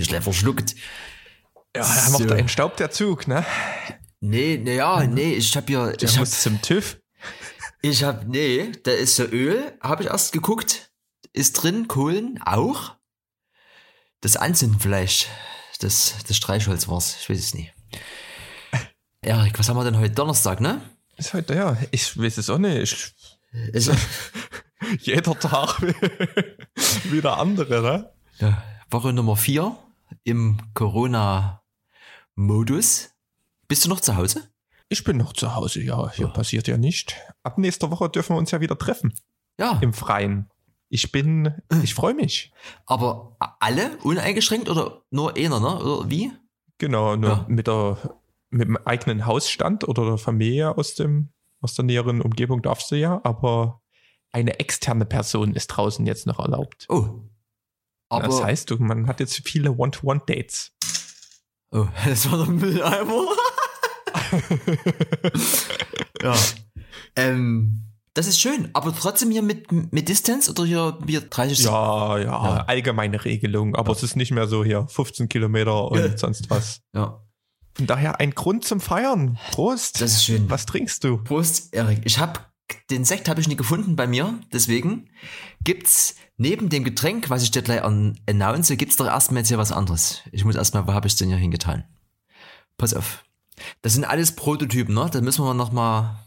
Mich gleich verschluckt. Ja, macht so. einen Staub der Zug, ne? Nee, naja, nee, ich hab hier. Der ich muss hab, zum TÜV. Ich hab, nee, da ist so Öl, habe ich erst geguckt. Ist drin, Kohlen auch. Das Anzünden vielleicht. Das, das Streichholz war's, ich weiß es nicht. Erik, was haben wir denn heute Donnerstag, ne? Ist heute, ja, ich weiß es auch nicht. Ich, jeder Tag wie der andere, ne? Ja, Woche Nummer vier im Corona-Modus. Bist du noch zu Hause? Ich bin noch zu Hause, ja. Hier oh. passiert ja nicht. Ab nächster Woche dürfen wir uns ja wieder treffen. Ja. Im Freien. Ich bin, ich freue mich. Aber alle uneingeschränkt oder nur einer, ne? Oder wie? Genau, nur ja. mit der, mit dem eigenen Hausstand oder der Familie aus dem, aus der näheren Umgebung darfst du ja, aber eine externe Person ist draußen jetzt noch erlaubt. Oh. Aber das heißt, man hat jetzt viele One-to-One-Dates. Oh, das war der Mülleimer. ja. Ähm, das ist schön, aber trotzdem hier mit, mit Distance oder hier, hier 30 ja, ja, ja, allgemeine Regelung, aber ja. es ist nicht mehr so hier 15 Kilometer und sonst was. Ja. Von daher ein Grund zum Feiern. Prost. Das ist schön. Was trinkst du? Prost, Erik. Ich habe den Sekt habe ich nie gefunden bei mir, deswegen gibt's neben dem Getränk, was ich dir gleich announce, gibt's doch erstmal jetzt hier was anderes. Ich muss erstmal, wo habe ich denn hier hingetan? Pass auf. Das sind alles Prototypen, ne? Da müssen wir noch mal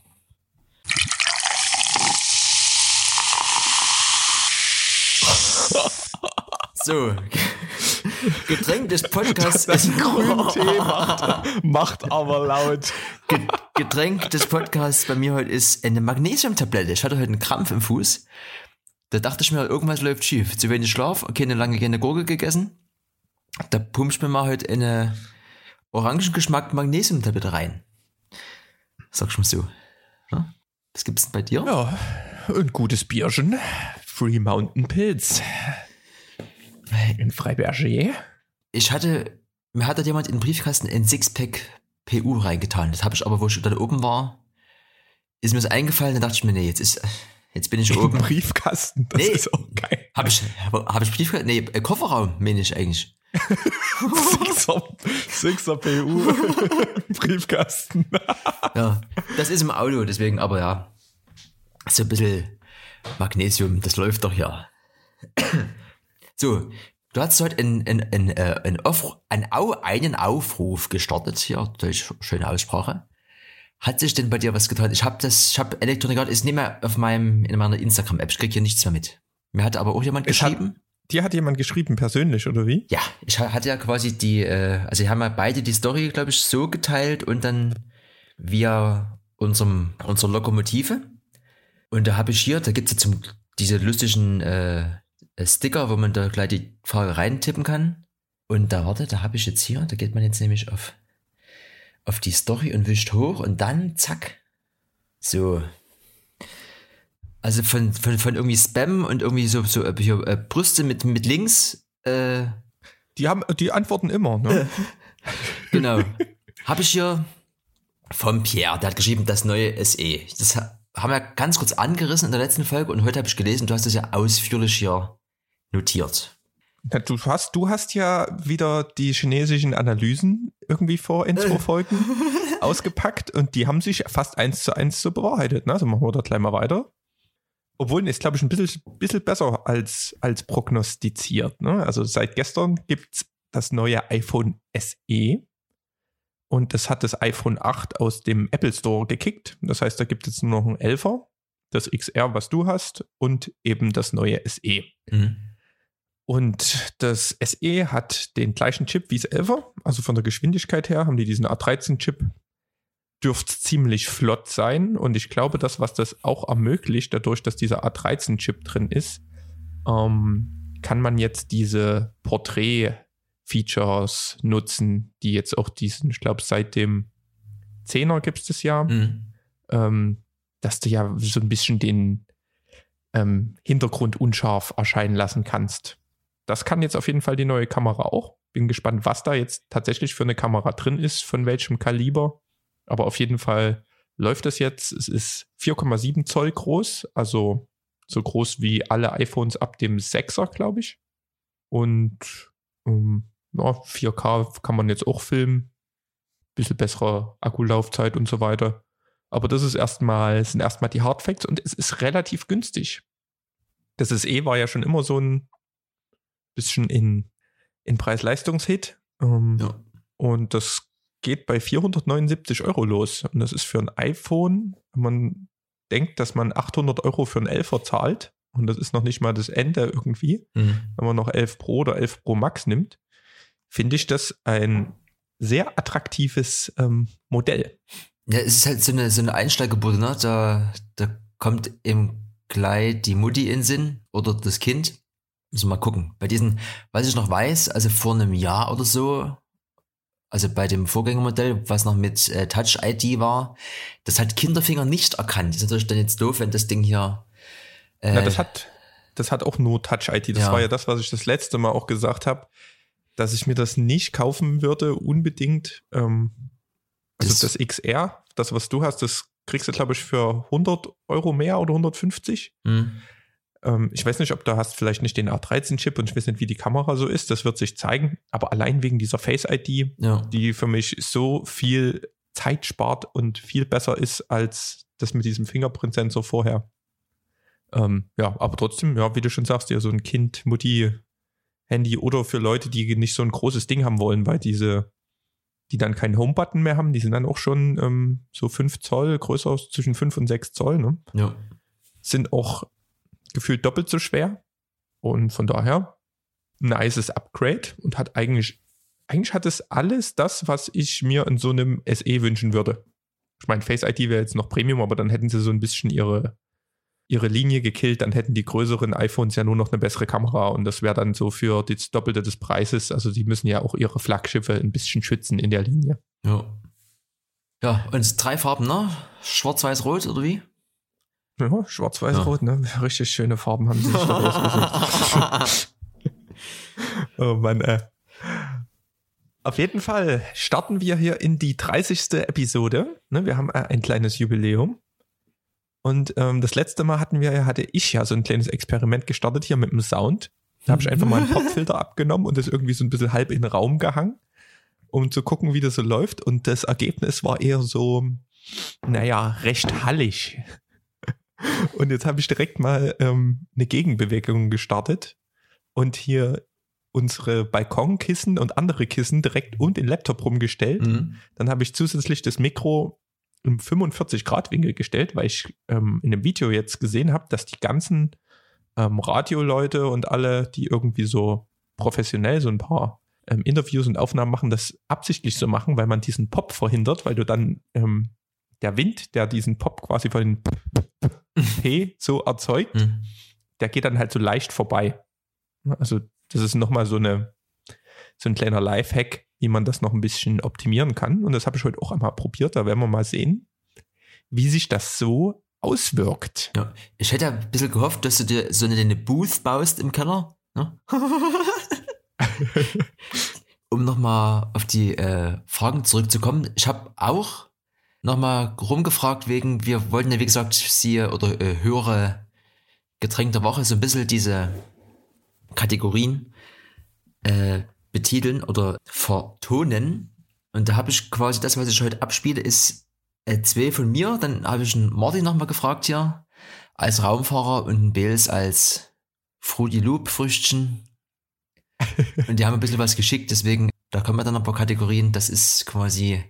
So. Getränk des Podcasts das ist Grüntee macht, macht aber laut. Getränk des Podcasts bei mir heute ist eine Magnesiumtablette. Ich hatte heute einen Krampf im Fuß. Da dachte ich mir, irgendwas läuft schief. Zu wenig Schlaf, keine lange keine Gurke gegessen. Da pumpe ich mir mal heute eine Orangengeschmack Magnesiumtablette rein. Sag ich mal so. Ja? Was gibt's denn bei dir? Ja, ein gutes Bierchen. Free Mountain Pilz. In Freiberger. Ich hatte, mir hat da jemand in den Briefkasten ein Sixpack PU reingetan. Das habe ich aber, wo ich da oben war, ist mir das eingefallen, dann dachte ich mir, nee, jetzt ist, jetzt bin ich in oben. Briefkasten, das nee, ist auch geil. Habe ich, hab ich Briefkasten? Nee, äh, Kofferraum, meine ich eigentlich. Sixer, Sixer PU Briefkasten. ja, das ist im Auto, deswegen, aber ja. So ein bisschen Magnesium, das läuft doch ja. so, Du hast heute einen, einen, einen, äh, einen, Auf, einen, einen Aufruf gestartet, hier, durch schöne Aussprache. Hat sich denn bei dir was getan? Ich habe das, ich habe Elektronik ist nicht mehr auf meinem, in meiner Instagram-App. Ich krieg hier nichts mehr mit. Mir hat aber auch jemand ich geschrieben. Hat, dir hat jemand geschrieben, persönlich, oder wie? Ja, ich hatte ja quasi die, äh, also wir haben ja beide die Story, glaube ich, so geteilt und dann via unserem, unserer Lokomotive. Und da habe ich hier, da gibt's jetzt zum, diese lustigen äh, Sticker, wo man da gleich die Frage reintippen kann. Und da, warte, da habe ich jetzt hier, da geht man jetzt nämlich auf, auf die Story und wischt hoch und dann zack. So. Also von, von, von irgendwie Spam und irgendwie so, so äh, äh, Brüste mit, mit Links. Äh, die haben, die antworten immer, ne? genau. habe ich hier vom Pierre, der hat geschrieben, das neue SE. Das haben wir ganz kurz angerissen in der letzten Folge und heute habe ich gelesen, du hast das ja ausführlich hier notiert. Du hast, du hast ja wieder die chinesischen Analysen irgendwie vor in zwei Folgen ausgepackt und die haben sich fast eins zu eins so bewahrheitet. Ne? Also machen wir da gleich mal weiter. Obwohl, ist, glaube ich, ein bisschen, bisschen besser als, als prognostiziert. Ne? Also seit gestern gibt es das neue iPhone SE und das hat das iPhone 8 aus dem Apple Store gekickt. Das heißt, da gibt es nur noch ein 11er, das XR, was du hast, und eben das neue SE. Mhm. Und das SE hat den gleichen Chip wie das 11er, also von der Geschwindigkeit her haben die diesen A13-Chip. Dürfte ziemlich flott sein und ich glaube, das, was das auch ermöglicht, dadurch, dass dieser A13-Chip drin ist, ähm, kann man jetzt diese Porträt-Features nutzen, die jetzt auch diesen, ich glaube, seit dem 10er gibt es das ja, mhm. ähm, dass du ja so ein bisschen den ähm, Hintergrund unscharf erscheinen lassen kannst das kann jetzt auf jeden Fall die neue Kamera auch. Bin gespannt, was da jetzt tatsächlich für eine Kamera drin ist, von welchem Kaliber. Aber auf jeden Fall läuft es jetzt. Es ist 4,7 Zoll groß, also so groß wie alle iPhones ab dem 6er, glaube ich. Und Um, ja, 4K kann man jetzt auch filmen. Bisschen bessere Akkulaufzeit und so weiter. Aber das ist erstmal, sind erstmal die Hardfacts und es ist relativ günstig. Das SE war ja schon immer so ein bisschen in, in Preis-Leistungs-Hit. Ähm, ja. Und das geht bei 479 Euro los. Und das ist für ein iPhone, wenn man denkt, dass man 800 Euro für ein 11er zahlt, und das ist noch nicht mal das Ende irgendwie, mhm. wenn man noch 11 Pro oder 11 Pro Max nimmt, finde ich das ein sehr attraktives ähm, Modell. Ja, es ist halt so eine, so eine Einsteigerbude, ne? Da, da kommt eben gleich die Mutti in Sinn oder das Kind. Müssen wir mal gucken. Bei diesen, was ich noch weiß, also vor einem Jahr oder so, also bei dem Vorgängermodell, was noch mit äh, Touch ID war, das hat Kinderfinger nicht erkannt. Das ist natürlich dann jetzt doof, wenn das Ding hier. Äh, ja, das hat, das hat auch nur Touch ID. Das ja. war ja das, was ich das letzte Mal auch gesagt habe, dass ich mir das nicht kaufen würde, unbedingt. Ähm, also das, das XR, das, was du hast, das kriegst du, glaube ich, für 100 Euro mehr oder 150. Mhm. Ähm, ich weiß nicht, ob du hast vielleicht nicht den A13-Chip und ich weiß nicht, wie die Kamera so ist. Das wird sich zeigen. Aber allein wegen dieser Face-ID, ja. die für mich so viel Zeit spart und viel besser ist als das mit diesem Fingerprint-Sensor vorher. Ähm, ja, aber trotzdem, ja, wie du schon sagst, ja, so ein Kind, Mutti, Handy oder für Leute, die nicht so ein großes Ding haben wollen, weil diese, die dann keinen Home-Button mehr haben, die sind dann auch schon ähm, so 5 Zoll, größer zwischen 5 und 6 Zoll, ne? Ja. Sind auch gefühlt doppelt so schwer. Und von daher ein nices Upgrade und hat eigentlich, eigentlich hat es alles das, was ich mir in so einem SE wünschen würde. Ich meine, Face ID wäre jetzt noch Premium, aber dann hätten sie so ein bisschen ihre, ihre Linie gekillt, dann hätten die größeren iPhones ja nur noch eine bessere Kamera und das wäre dann so für das Doppelte des Preises. Also die müssen ja auch ihre Flaggschiffe ein bisschen schützen in der Linie. Ja. Ja, und drei Farben, ne? Schwarz, Weiß, Rot oder wie? Ja, schwarz-weiß-rot, ja. ne? Richtig schöne Farben haben sie sich da ausgesucht. oh Mann, äh. Auf jeden Fall starten wir hier in die 30. Episode. Ne, wir haben äh, ein kleines Jubiläum. Und ähm, das letzte Mal hatten wir, hatte ich ja so ein kleines Experiment gestartet hier mit dem Sound. Da habe ich einfach mal einen Popfilter abgenommen und das irgendwie so ein bisschen halb in den Raum gehangen, um zu gucken, wie das so läuft. Und das Ergebnis war eher so, naja, recht hallig. Und jetzt habe ich direkt mal ähm, eine Gegenbewegung gestartet und hier unsere Balkonkissen und andere Kissen direkt um den Laptop rumgestellt. Mhm. Dann habe ich zusätzlich das Mikro im 45-Grad-Winkel gestellt, weil ich ähm, in dem Video jetzt gesehen habe, dass die ganzen ähm, Radioleute und alle, die irgendwie so professionell so ein paar ähm, Interviews und Aufnahmen machen, das absichtlich so machen, weil man diesen Pop verhindert, weil du dann ähm, der Wind, der diesen Pop quasi von den P so erzeugt, mhm. der geht dann halt so leicht vorbei. Also das ist nochmal so eine so ein kleiner Lifehack, wie man das noch ein bisschen optimieren kann. Und das habe ich heute auch einmal probiert. Da werden wir mal sehen, wie sich das so auswirkt. Ja, ich hätte ein bisschen gehofft, dass du dir so eine, eine Booth baust im Keller. Ne? um nochmal auf die äh, Fragen zurückzukommen. Ich habe auch nochmal rumgefragt wegen, wir wollten ja wie gesagt sie oder äh, höhere Getränk der Woche so ein bisschen diese Kategorien äh, betiteln oder vertonen. Und da habe ich quasi das, was ich heute abspiele, ist äh, zwei von mir. Dann habe ich einen Martin nochmal gefragt hier als Raumfahrer und einen Bales als Fruity Loop Früchtchen. und die haben ein bisschen was geschickt, deswegen, da kommen wir dann ein paar Kategorien. Das ist quasi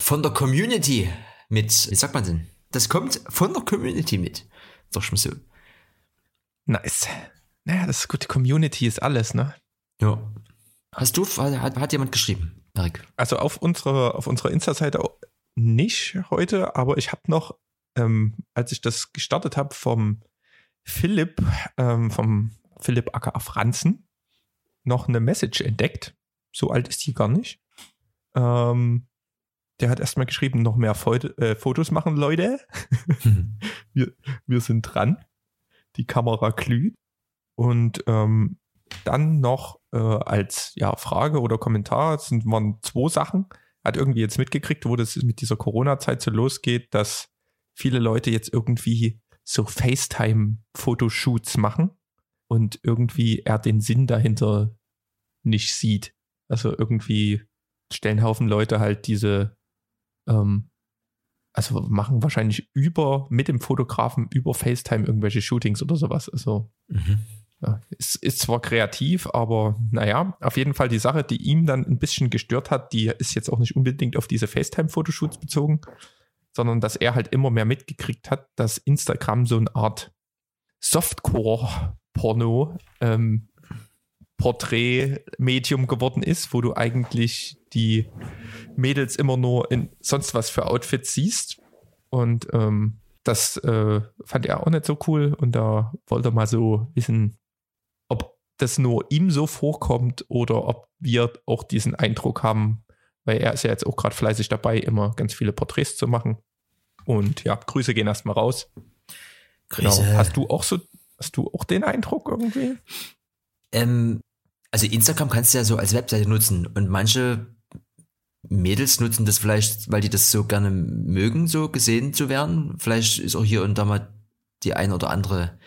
von der Community mit, wie sagt man denn? Das kommt von der Community mit. Doch schon so. Nice. Naja, das ist gut. Community ist alles, ne? Ja. Hast du, hat, hat jemand geschrieben, Erik? Also auf unserer, auf unserer Insta-Seite nicht heute, aber ich habe noch, ähm, als ich das gestartet habe, vom Philipp, ähm, vom Philipp aka Franzen, noch eine Message entdeckt. So alt ist die gar nicht. Ähm, der hat erstmal geschrieben, noch mehr Foto, äh, Fotos machen, Leute. wir, wir sind dran. Die Kamera glüht. Und ähm, dann noch äh, als ja, Frage oder Kommentar, sind, waren zwei Sachen. Hat irgendwie jetzt mitgekriegt, wo das mit dieser Corona-Zeit so losgeht, dass viele Leute jetzt irgendwie so FaceTime-Fotoshoots machen und irgendwie er den Sinn dahinter nicht sieht. Also irgendwie stellen Haufen Leute halt diese, ähm, also machen wahrscheinlich über, mit dem Fotografen über FaceTime irgendwelche Shootings oder sowas. Also mhm. ja, es ist zwar kreativ, aber naja, auf jeden Fall die Sache, die ihm dann ein bisschen gestört hat, die ist jetzt auch nicht unbedingt auf diese FaceTime-Fotoshoots bezogen, sondern dass er halt immer mehr mitgekriegt hat, dass Instagram so eine Art Softcore-Porno ähm, Porträtmedium geworden ist, wo du eigentlich die Mädels immer nur in sonst was für Outfits siehst. Und ähm, das äh, fand er auch nicht so cool. Und da wollte er mal so wissen, ob das nur ihm so vorkommt oder ob wir auch diesen Eindruck haben, weil er ist ja jetzt auch gerade fleißig dabei, immer ganz viele Porträts zu machen. Und ja, Grüße gehen erstmal raus. Grüße. Genau. Hast du auch so, hast du auch den Eindruck irgendwie? Ähm, also Instagram kannst du ja so als Webseite nutzen und manche Mädels nutzen das vielleicht, weil die das so gerne mögen, so gesehen zu werden. Vielleicht ist auch hier und da mal die ein oder andere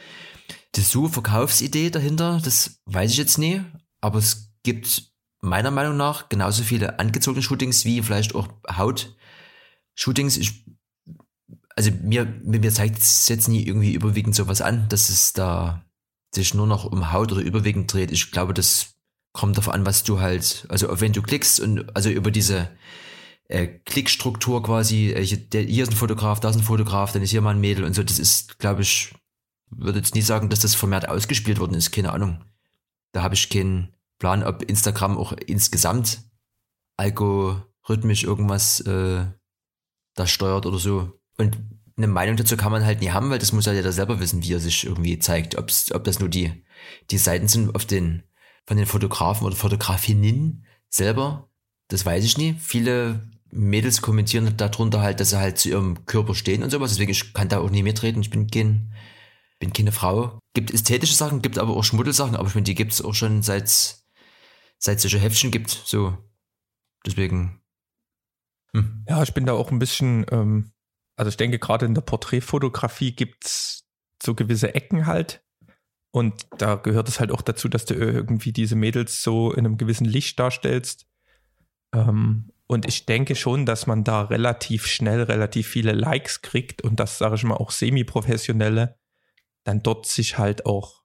Dessous-Verkaufsidee dahinter. Das weiß ich jetzt nie. Aber es gibt meiner Meinung nach genauso viele angezogene Shootings wie vielleicht auch Haut-Shootings. Also mir, mir zeigt es jetzt nie irgendwie überwiegend sowas an, dass es da sich nur noch um Haut oder überwiegend dreht. Ich glaube, das kommt darauf an, was du halt, also wenn du klickst und also über diese äh, Klickstruktur quasi, äh, hier, ist ein Fotograf, da ist ein Fotograf, dann ist hier mal ein Mädel und so, das ist, glaube ich, würde jetzt nie sagen, dass das vermehrt ausgespielt worden ist, keine Ahnung. Da habe ich keinen Plan, ob Instagram auch insgesamt algorithmisch irgendwas äh, da steuert oder so. Und eine Meinung dazu kann man halt nie haben, weil das muss ja jeder selber wissen, wie er sich irgendwie zeigt. Ob's, ob das nur die, die Seiten sind auf den, von den Fotografen oder Fotografinnen selber, das weiß ich nie. Viele Mädels kommentieren darunter halt, dass sie halt zu ihrem Körper stehen und sowas. Deswegen, ich kann da auch nie mitreden. Ich bin kein, bin keine Frau. Gibt ästhetische Sachen, gibt aber auch Schmuddelsachen, aber ich meine, die gibt es auch schon seit, seit solche Heftchen gibt. So. Deswegen. Hm. Ja, ich bin da auch ein bisschen, ähm, also ich denke, gerade in der Porträtfotografie gibt es so gewisse Ecken halt. Und da gehört es halt auch dazu, dass du irgendwie diese Mädels so in einem gewissen Licht darstellst. Ähm, und ich denke schon, dass man da relativ schnell relativ viele Likes kriegt und das, sage ich mal, auch semi-professionelle dann dort sich halt auch,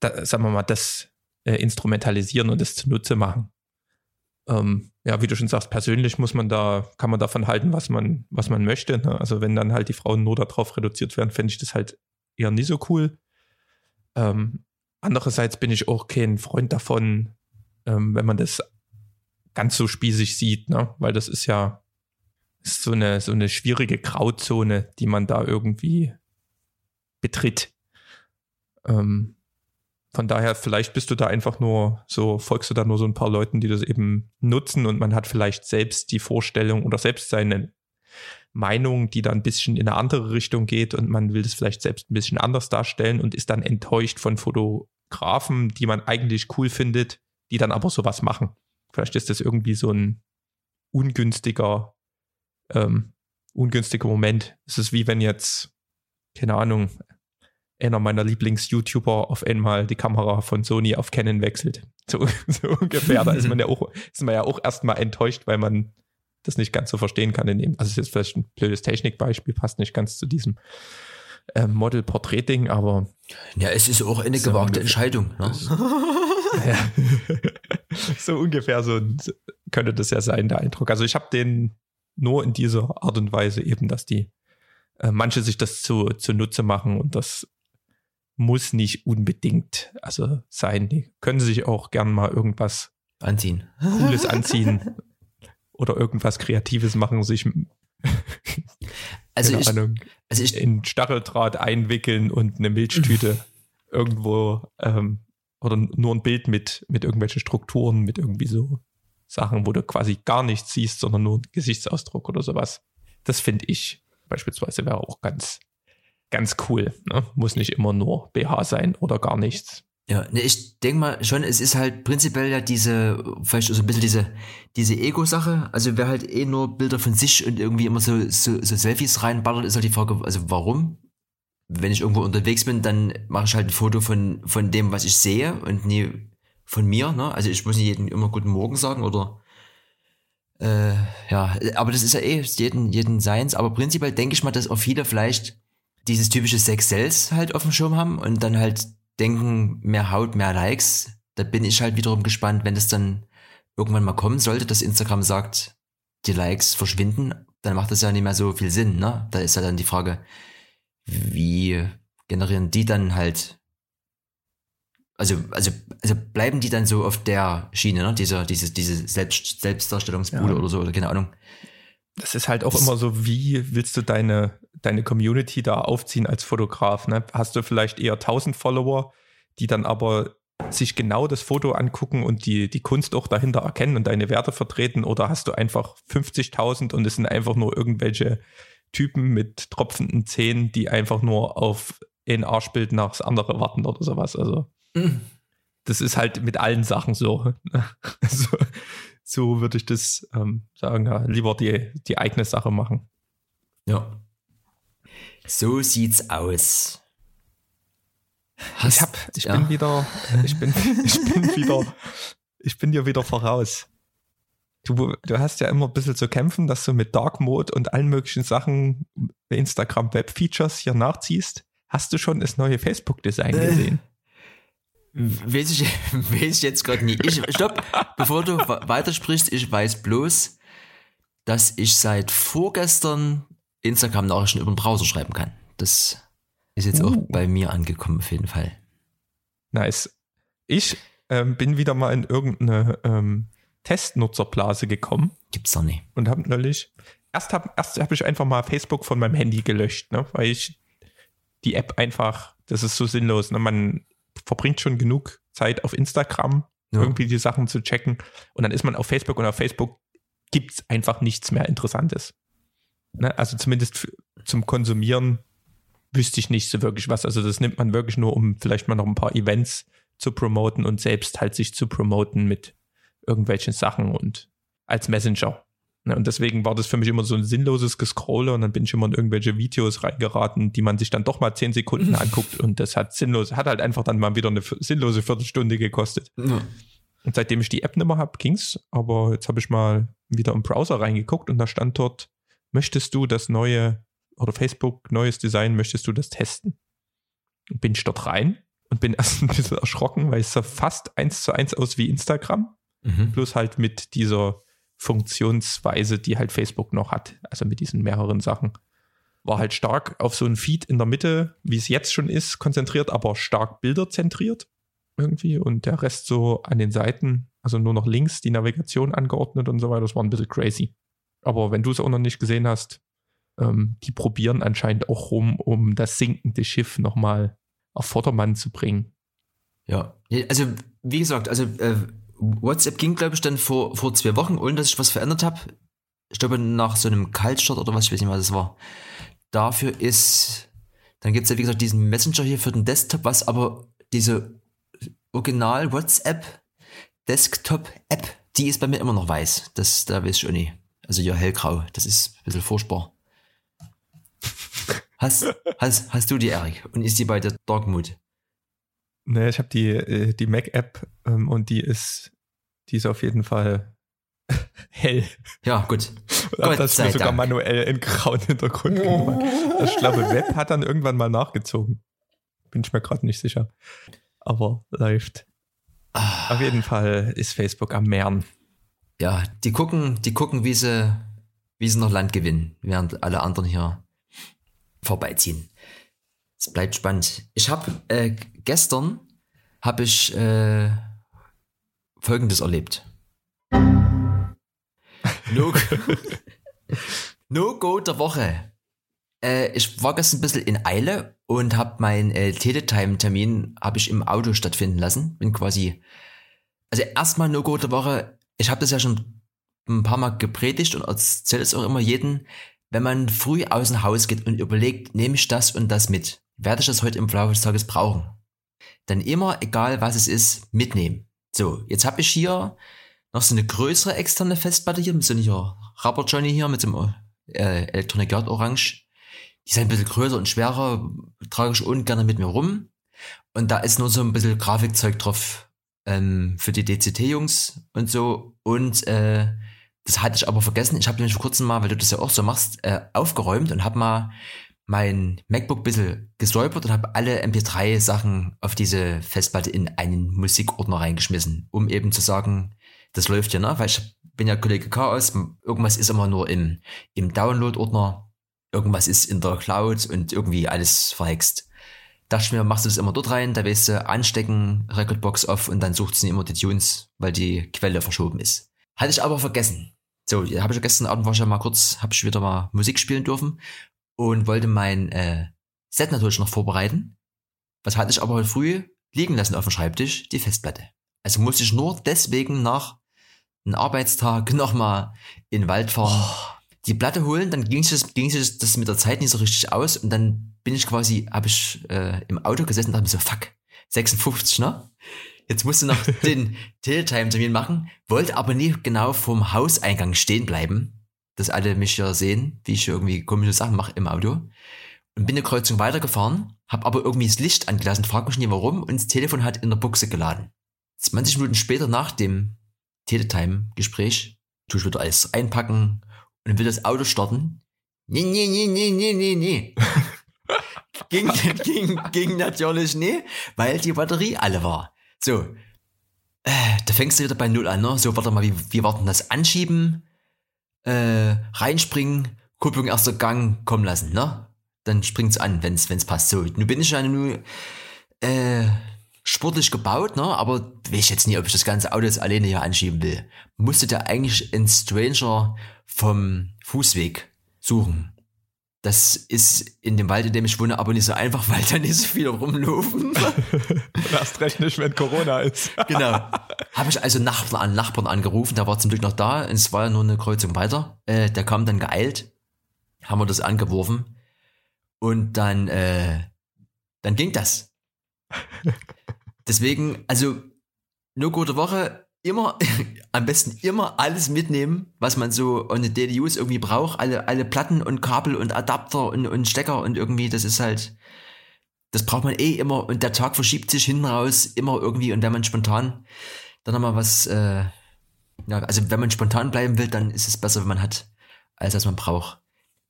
da, sagen wir mal, das äh, instrumentalisieren und das zunutze machen. Ähm, ja, wie du schon sagst, persönlich muss man da, kann man davon halten, was man, was man möchte. Ne? Also wenn dann halt die Frauen nur darauf reduziert werden, fände ich das halt eher nie so cool. Ähm, andererseits bin ich auch kein Freund davon, ähm, wenn man das ganz so spießig sieht, ne? weil das ist ja ist so eine, so eine schwierige Grauzone, die man da irgendwie betritt. Ähm, von daher, vielleicht bist du da einfach nur so, folgst du da nur so ein paar Leuten, die das eben nutzen und man hat vielleicht selbst die Vorstellung oder selbst seine Meinung, die da ein bisschen in eine andere Richtung geht und man will das vielleicht selbst ein bisschen anders darstellen und ist dann enttäuscht von Fotografen, die man eigentlich cool findet, die dann aber sowas machen. Vielleicht ist das irgendwie so ein ungünstiger, ähm, ungünstiger Moment. Es ist wie wenn jetzt, keine Ahnung, einer meiner Lieblings-YouTuber auf einmal die Kamera von Sony auf Canon wechselt. So, so ungefähr. Da ist man ja auch, ist man ja auch erstmal enttäuscht, weil man das nicht ganz so verstehen kann in dem. Also es ist jetzt vielleicht ein blödes Technikbeispiel, passt nicht ganz zu diesem äh, Model-Porträt-Ding, aber. Ja, es ist auch eine so gewagte Entscheidung. Ne? ja. so ungefähr so könnte das ja sein, der Eindruck. Also ich habe den nur in dieser Art und Weise eben, dass die äh, manche sich das zu, zunutze machen und das muss nicht unbedingt also sein. Die können sich auch gern mal irgendwas anziehen. Cooles anziehen oder irgendwas Kreatives machen, sich also ich, Ahnung, also ich, in Stacheldraht einwickeln und eine Milchtüte irgendwo ähm, oder nur ein Bild mit, mit irgendwelchen Strukturen, mit irgendwie so Sachen, wo du quasi gar nichts siehst, sondern nur einen Gesichtsausdruck oder sowas. Das finde ich beispielsweise wäre auch ganz, ganz cool. Ne? Muss nicht immer nur BH sein oder gar nichts. Ja, ne, ich denke mal schon, es ist halt prinzipiell ja diese, vielleicht so ein bisschen diese, diese Ego-Sache. Also wer halt eh nur Bilder von sich und irgendwie immer so, so, so Selfies reinballert, ist halt die Frage, also warum? Wenn ich irgendwo unterwegs bin, dann mache ich halt ein Foto von, von dem, was ich sehe und nie von mir, ne? Also ich muss nicht jedem immer guten Morgen sagen oder äh, ja, aber das ist ja eh jeden, jeden Seins. Aber prinzipiell denke ich mal, dass auch viele vielleicht dieses typische Sex Sales halt auf dem Schirm haben und dann halt denken, mehr Haut, mehr Likes. Da bin ich halt wiederum gespannt, wenn es dann irgendwann mal kommen sollte, dass Instagram sagt, die Likes verschwinden, dann macht das ja nicht mehr so viel Sinn, ne? Da ist ja dann die Frage, wie generieren die dann halt also, also, also bleiben die dann so auf der Schiene, ne? Diese, diese, diese Selbst, Selbstdarstellungsbude ja. oder so, oder keine Ahnung. Das ist halt auch das immer so, wie willst du deine, deine Community da aufziehen als Fotograf? Ne? Hast du vielleicht eher 1000 Follower, die dann aber sich genau das Foto angucken und die, die Kunst auch dahinter erkennen und deine Werte vertreten? Oder hast du einfach 50.000 und es sind einfach nur irgendwelche Typen mit tropfenden Zähnen, die einfach nur auf ein Arschbild nach das andere warten oder sowas? Also. Das ist halt mit allen Sachen so. so, so würde ich das ähm, sagen, ja, lieber die, die eigene Sache machen. Ja. So sieht's aus. Hast, ich hab, ich ja. bin wieder, ich bin, ich bin wieder, ich bin dir wieder voraus. Du, du hast ja immer ein bisschen zu kämpfen, dass du mit Dark Mode und allen möglichen Sachen Instagram Web Features hier nachziehst. Hast du schon das neue Facebook Design äh. gesehen? Weiß ich, weiß ich jetzt gerade nicht. Ich, stopp, bevor du weitersprichst, ich weiß bloß, dass ich seit vorgestern Instagram-Nachrichten über den Browser schreiben kann. Das ist jetzt uh. auch bei mir angekommen, auf jeden Fall. Nice. Ich ähm, bin wieder mal in irgendeine ähm, Testnutzerblase gekommen. Gibt's doch nicht. Und habe neulich, erst habe erst hab ich einfach mal Facebook von meinem Handy gelöscht, ne, weil ich die App einfach, das ist so sinnlos. Ne? Man verbringt schon genug Zeit auf Instagram, ja. irgendwie die Sachen zu checken. Und dann ist man auf Facebook und auf Facebook gibt es einfach nichts mehr Interessantes. Ne? Also zumindest zum Konsumieren wüsste ich nicht so wirklich was. Also das nimmt man wirklich nur, um vielleicht mal noch ein paar Events zu promoten und selbst halt sich zu promoten mit irgendwelchen Sachen und als Messenger. Ne, und deswegen war das für mich immer so ein sinnloses Gescrolle und dann bin ich immer in irgendwelche Videos reingeraten, die man sich dann doch mal zehn Sekunden anguckt und das hat sinnlos, hat halt einfach dann mal wieder eine sinnlose Viertelstunde gekostet. Ja. Und seitdem ich die App nicht mehr habe, ging's, aber jetzt habe ich mal wieder im Browser reingeguckt und da stand dort, möchtest du das neue oder Facebook neues Design, möchtest du das testen? Und bin ich dort rein und bin erst ein bisschen erschrocken, weil es sah fast eins zu eins aus wie Instagram, mhm. bloß halt mit dieser Funktionsweise, die halt Facebook noch hat. Also mit diesen mehreren Sachen. War halt stark auf so ein Feed in der Mitte, wie es jetzt schon ist, konzentriert, aber stark bilderzentriert irgendwie. Und der Rest so an den Seiten, also nur noch links die Navigation angeordnet und so weiter. Das war ein bisschen crazy. Aber wenn du es auch noch nicht gesehen hast, ähm, die probieren anscheinend auch rum, um das sinkende Schiff nochmal auf Vordermann zu bringen. Ja, also wie gesagt, also äh, WhatsApp ging, glaube ich, dann vor, vor zwei Wochen, ohne dass ich was verändert habe. Ich glaube, nach so einem Kaltstart oder was, ich weiß nicht, was das war. Dafür ist, dann gibt es ja, wie gesagt, diesen Messenger hier für den Desktop, was aber diese Original WhatsApp Desktop App, die ist bei mir immer noch weiß. Das, da weiß ich auch nicht. Also ja, hellgrau. Das ist ein bisschen furchtbar. Hast, hast, hast du die, Erik? Und ist die bei der Dark Mood? Nee, ich habe die, äh, die Mac-App ähm, und die ist, die ist auf jeden Fall hell. Ja, gut. Gott das sei sogar Dank. manuell in grauen Hintergrund gemacht. Ich glaube, Web hat dann irgendwann mal nachgezogen. Bin ich mir gerade nicht sicher. Aber läuft. Ah. Auf jeden Fall ist Facebook am Meeren. Ja, die gucken, die gucken, wie sie, wie sie noch Land gewinnen, während alle anderen hier vorbeiziehen. Es bleibt spannend. Ich habe äh, gestern habe ich äh, Folgendes erlebt. No, no Go der Woche. Äh, ich war gestern ein bisschen in Eile und habe meinen äh, Teletime-Termin habe ich im Auto stattfinden lassen. Bin quasi, also erstmal No Go der Woche. Ich habe das ja schon ein paar Mal gepredigt und erzähle es auch immer jeden, wenn man früh aus dem Haus geht und überlegt, nehme ich das und das mit werde ich das heute im Laufe des Tages brauchen. Dann immer, egal was es ist, mitnehmen. So, jetzt habe ich hier noch so eine größere externe Festplatte hier, mit so einer Rubber Johnny hier, mit so einem äh, Electronic Yard Orange. Die ist ein bisschen größer und schwerer, trage ich ungern mit mir rum. Und da ist nur so ein bisschen Grafikzeug drauf. ähm, für die DCT-Jungs und so. Und äh, das hatte ich aber vergessen. Ich habe nämlich vor kurzem mal, weil du das ja auch so machst, äh, aufgeräumt und habe mal mein MacBook ein bisschen gesäubert und habe alle MP3-Sachen auf diese Festplatte in einen Musikordner reingeschmissen, um eben zu sagen, das läuft ja, ne? Weil ich bin ja Kollege Chaos, irgendwas ist immer nur im, im Download-Ordner, irgendwas ist in der Cloud und irgendwie alles verhext. Dachte ich mir, machst du das immer dort rein, da weißt du, anstecken, Recordbox off und dann sucht sie immer die Tunes, weil die Quelle verschoben ist. Hatte ich aber vergessen. So, habe ich gestern Abend war ich ja mal kurz, habe ich wieder mal Musik spielen dürfen und wollte mein äh, Set natürlich noch vorbereiten. Was hatte ich aber heute früh liegen lassen auf dem Schreibtisch? Die Festplatte. Also musste ich nur deswegen nach einem Arbeitstag nochmal in den Wald fahren, oh. die Platte holen, dann ging es ging sich das mit der Zeit nicht so richtig aus und dann bin ich quasi, habe ich äh, im Auto gesessen und dachte mir so, fuck, 56, ne? Jetzt musst du noch den Teletime-Termin machen, wollte aber nie genau vorm Hauseingang stehen bleiben, dass alle mich ja sehen, wie ich irgendwie komische Sachen mache im Auto. Und bin eine Kreuzung weitergefahren, habe aber irgendwie das Licht angelassen, frag mich nie warum, und das Telefon hat in der Buchse geladen. 20 Minuten später nach dem Teletime-Gespräch tue ich wieder alles einpacken und will das Auto starten. Nee, nee, nee, nee, nee, nee, nee. ging, ging, ging natürlich nie, weil die Batterie alle war. So, äh, da fängst du wieder bei Null an, ne? So, warte mal, wie, wie warten das? Anschieben, äh, reinspringen, Kupplung erster Gang kommen lassen, ne? Dann springt's an, wenn's, wenn's passt. So, nun bin ich ja nur, äh, sportlich gebaut, ne? aber weiß jetzt nicht, ob ich das ganze Auto jetzt alleine hier anschieben will. Musste der eigentlich einen Stranger vom Fußweg suchen. Das ist in dem Wald, in dem ich wohne, aber nicht so einfach, weil da nicht so viele rumlaufen. Erst recht nicht, wenn Corona ist. genau. Habe ich also Nachbarn an Nachbarn angerufen, der war zum Glück noch da, und es war ja nur eine Kreuzung weiter. Äh, der kam dann geeilt, haben wir das angeworfen und dann, äh, dann ging das. Deswegen, also nur gute Woche, immer, am besten immer alles mitnehmen, was man so on the daily use irgendwie braucht. Alle, alle Platten und Kabel und Adapter und, und Stecker und irgendwie, das ist halt, das braucht man eh immer und der Tag verschiebt sich hinten raus immer irgendwie und wenn man spontan dann nochmal was, äh, ja, also wenn man spontan bleiben will, dann ist es besser, wenn man hat, als was man braucht.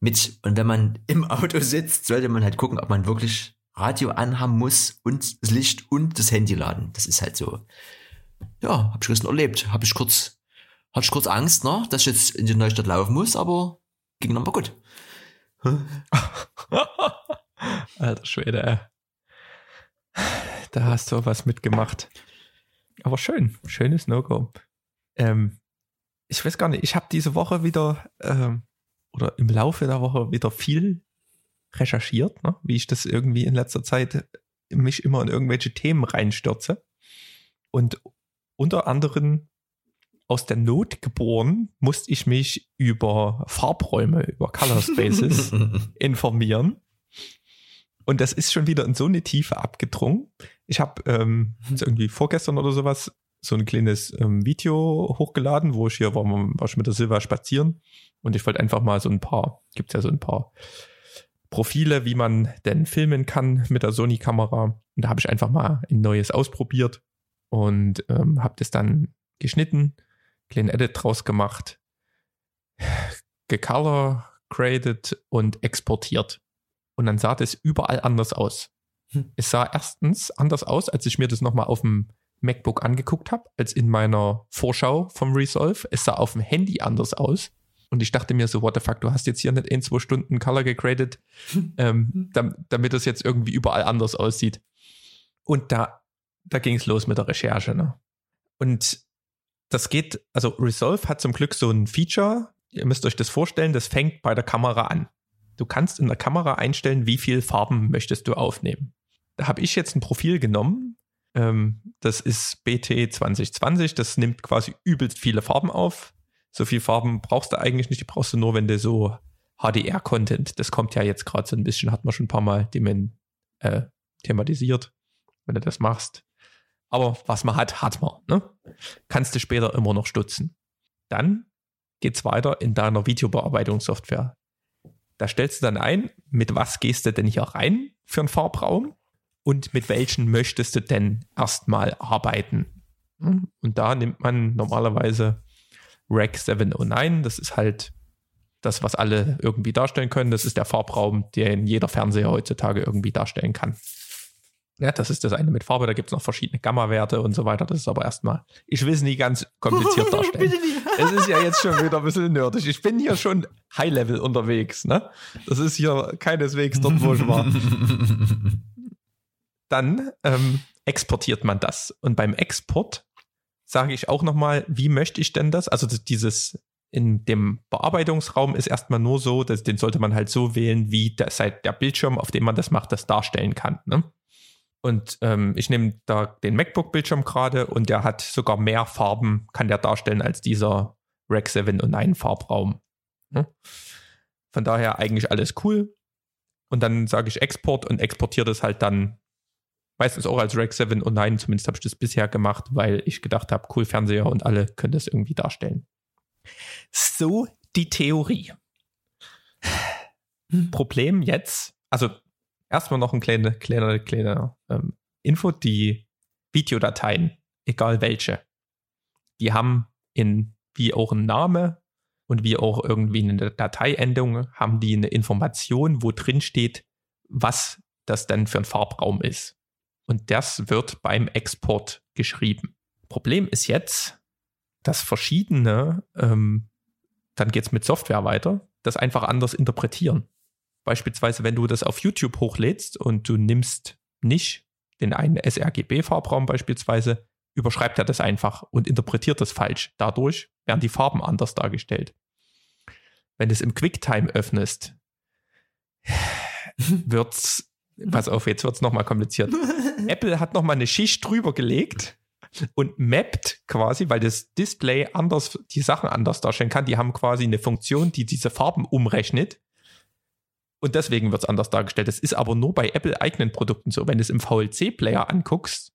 Mit. Und wenn man im Auto sitzt, sollte man halt gucken, ob man wirklich Radio anhaben muss und das Licht und das Handy laden. Das ist halt so. Ja, hab ich gestern erlebt. Hab ich kurz, hatte ich kurz Angst, ne, dass ich jetzt in die Neustadt laufen muss, aber ging nochmal gut. Alter Schwede, ey. Da hast du was mitgemacht. Aber schön, schönes No-Go. Ähm, ich weiß gar nicht, ich habe diese Woche wieder ähm, oder im Laufe der Woche wieder viel recherchiert, ne? wie ich das irgendwie in letzter Zeit mich immer in irgendwelche Themen reinstürze. Und unter anderem aus der Not geboren, musste ich mich über Farbräume, über Color Spaces informieren. Und das ist schon wieder in so eine Tiefe abgedrungen. Ich habe ähm, irgendwie vorgestern oder sowas so ein kleines ähm, Video hochgeladen, wo ich hier war, war ich mit der Silva spazieren und ich wollte einfach mal so ein paar, gibt es ja so ein paar Profile, wie man denn filmen kann mit der Sony-Kamera. Und da habe ich einfach mal ein neues ausprobiert und ähm, habe das dann geschnitten, kleinen Edit draus gemacht, gecolor graded und exportiert. Und dann sah das überall anders aus. Hm. Es sah erstens anders aus, als ich mir das nochmal auf dem MacBook angeguckt habe, als in meiner Vorschau vom Resolve. Es sah auf dem Handy anders aus. Und ich dachte mir so, what the fuck, du hast jetzt hier nicht ein, zwei Stunden Color gegradet, ähm, damit das jetzt irgendwie überall anders aussieht. Und da, da ging es los mit der Recherche. Ne? Und das geht, also Resolve hat zum Glück so ein Feature, ihr müsst euch das vorstellen, das fängt bei der Kamera an. Du kannst in der Kamera einstellen, wie viel Farben möchtest du aufnehmen. Da habe ich jetzt ein Profil genommen, ähm, das ist BT 2020, das nimmt quasi übelst viele Farben auf so viel Farben brauchst du eigentlich nicht, die brauchst du nur, wenn du so HDR-Content, das kommt ja jetzt gerade so ein bisschen, hat man schon ein paar Mal Themen, äh, thematisiert, wenn du das machst. Aber was man hat, hat man. Ne? Kannst du später immer noch stutzen. Dann geht's weiter in deiner Videobearbeitungssoftware. Da stellst du dann ein, mit was gehst du denn hier rein für einen Farbraum und mit welchen möchtest du denn erstmal arbeiten. Und da nimmt man normalerweise Rec 709. Das ist halt das, was alle irgendwie darstellen können. Das ist der Farbraum, den jeder Fernseher heutzutage irgendwie darstellen kann. Ja, das ist das eine mit Farbe, da gibt es noch verschiedene Gamma-Werte und so weiter. Das ist aber erstmal, ich will es nie ganz kompliziert darstellen. es ist ja jetzt schon wieder ein bisschen nerdig. Ich bin hier schon High-Level unterwegs, ne? Das ist hier keineswegs dort, wo ich war. Dann ähm, exportiert man das. Und beim Export sage ich auch nochmal, wie möchte ich denn das? Also dieses in dem Bearbeitungsraum ist erstmal nur so, dass den sollte man halt so wählen, wie der, der Bildschirm, auf dem man das macht, das darstellen kann. Ne? Und ähm, ich nehme da den MacBook-Bildschirm gerade und der hat sogar mehr Farben, kann der darstellen als dieser Rack 7 und 9 Farbraum. Ne? Von daher eigentlich alles cool. Und dann sage ich Export und exportiere das halt dann meistens auch als Rack 7 und 9, zumindest habe ich das bisher gemacht, weil ich gedacht habe, cool, Fernseher und alle können das irgendwie darstellen. So die Theorie. Hm. Problem jetzt, also erstmal noch ein kleiner, kleiner, kleiner ähm, Info, die Videodateien, egal welche, die haben in wie auch ein Name und wie auch irgendwie eine Dateiendung, haben die eine Information, wo drin steht, was das dann für ein Farbraum ist. Und das wird beim Export geschrieben. Problem ist jetzt, dass verschiedene, ähm, dann geht es mit Software weiter, das einfach anders interpretieren. Beispielsweise, wenn du das auf YouTube hochlädst und du nimmst nicht den einen sRGB-Farbraum beispielsweise, überschreibt er das einfach und interpretiert das falsch. Dadurch werden die Farben anders dargestellt. Wenn du es im QuickTime öffnest, wird's, pass auf, jetzt wird's nochmal kompliziert. Apple hat nochmal eine Schicht drüber gelegt und mappt quasi, weil das Display anders, die Sachen anders darstellen kann. Die haben quasi eine Funktion, die diese Farben umrechnet. Und deswegen wird es anders dargestellt. Das ist aber nur bei Apple-eigenen Produkten so. Wenn du es im VLC-Player anguckst,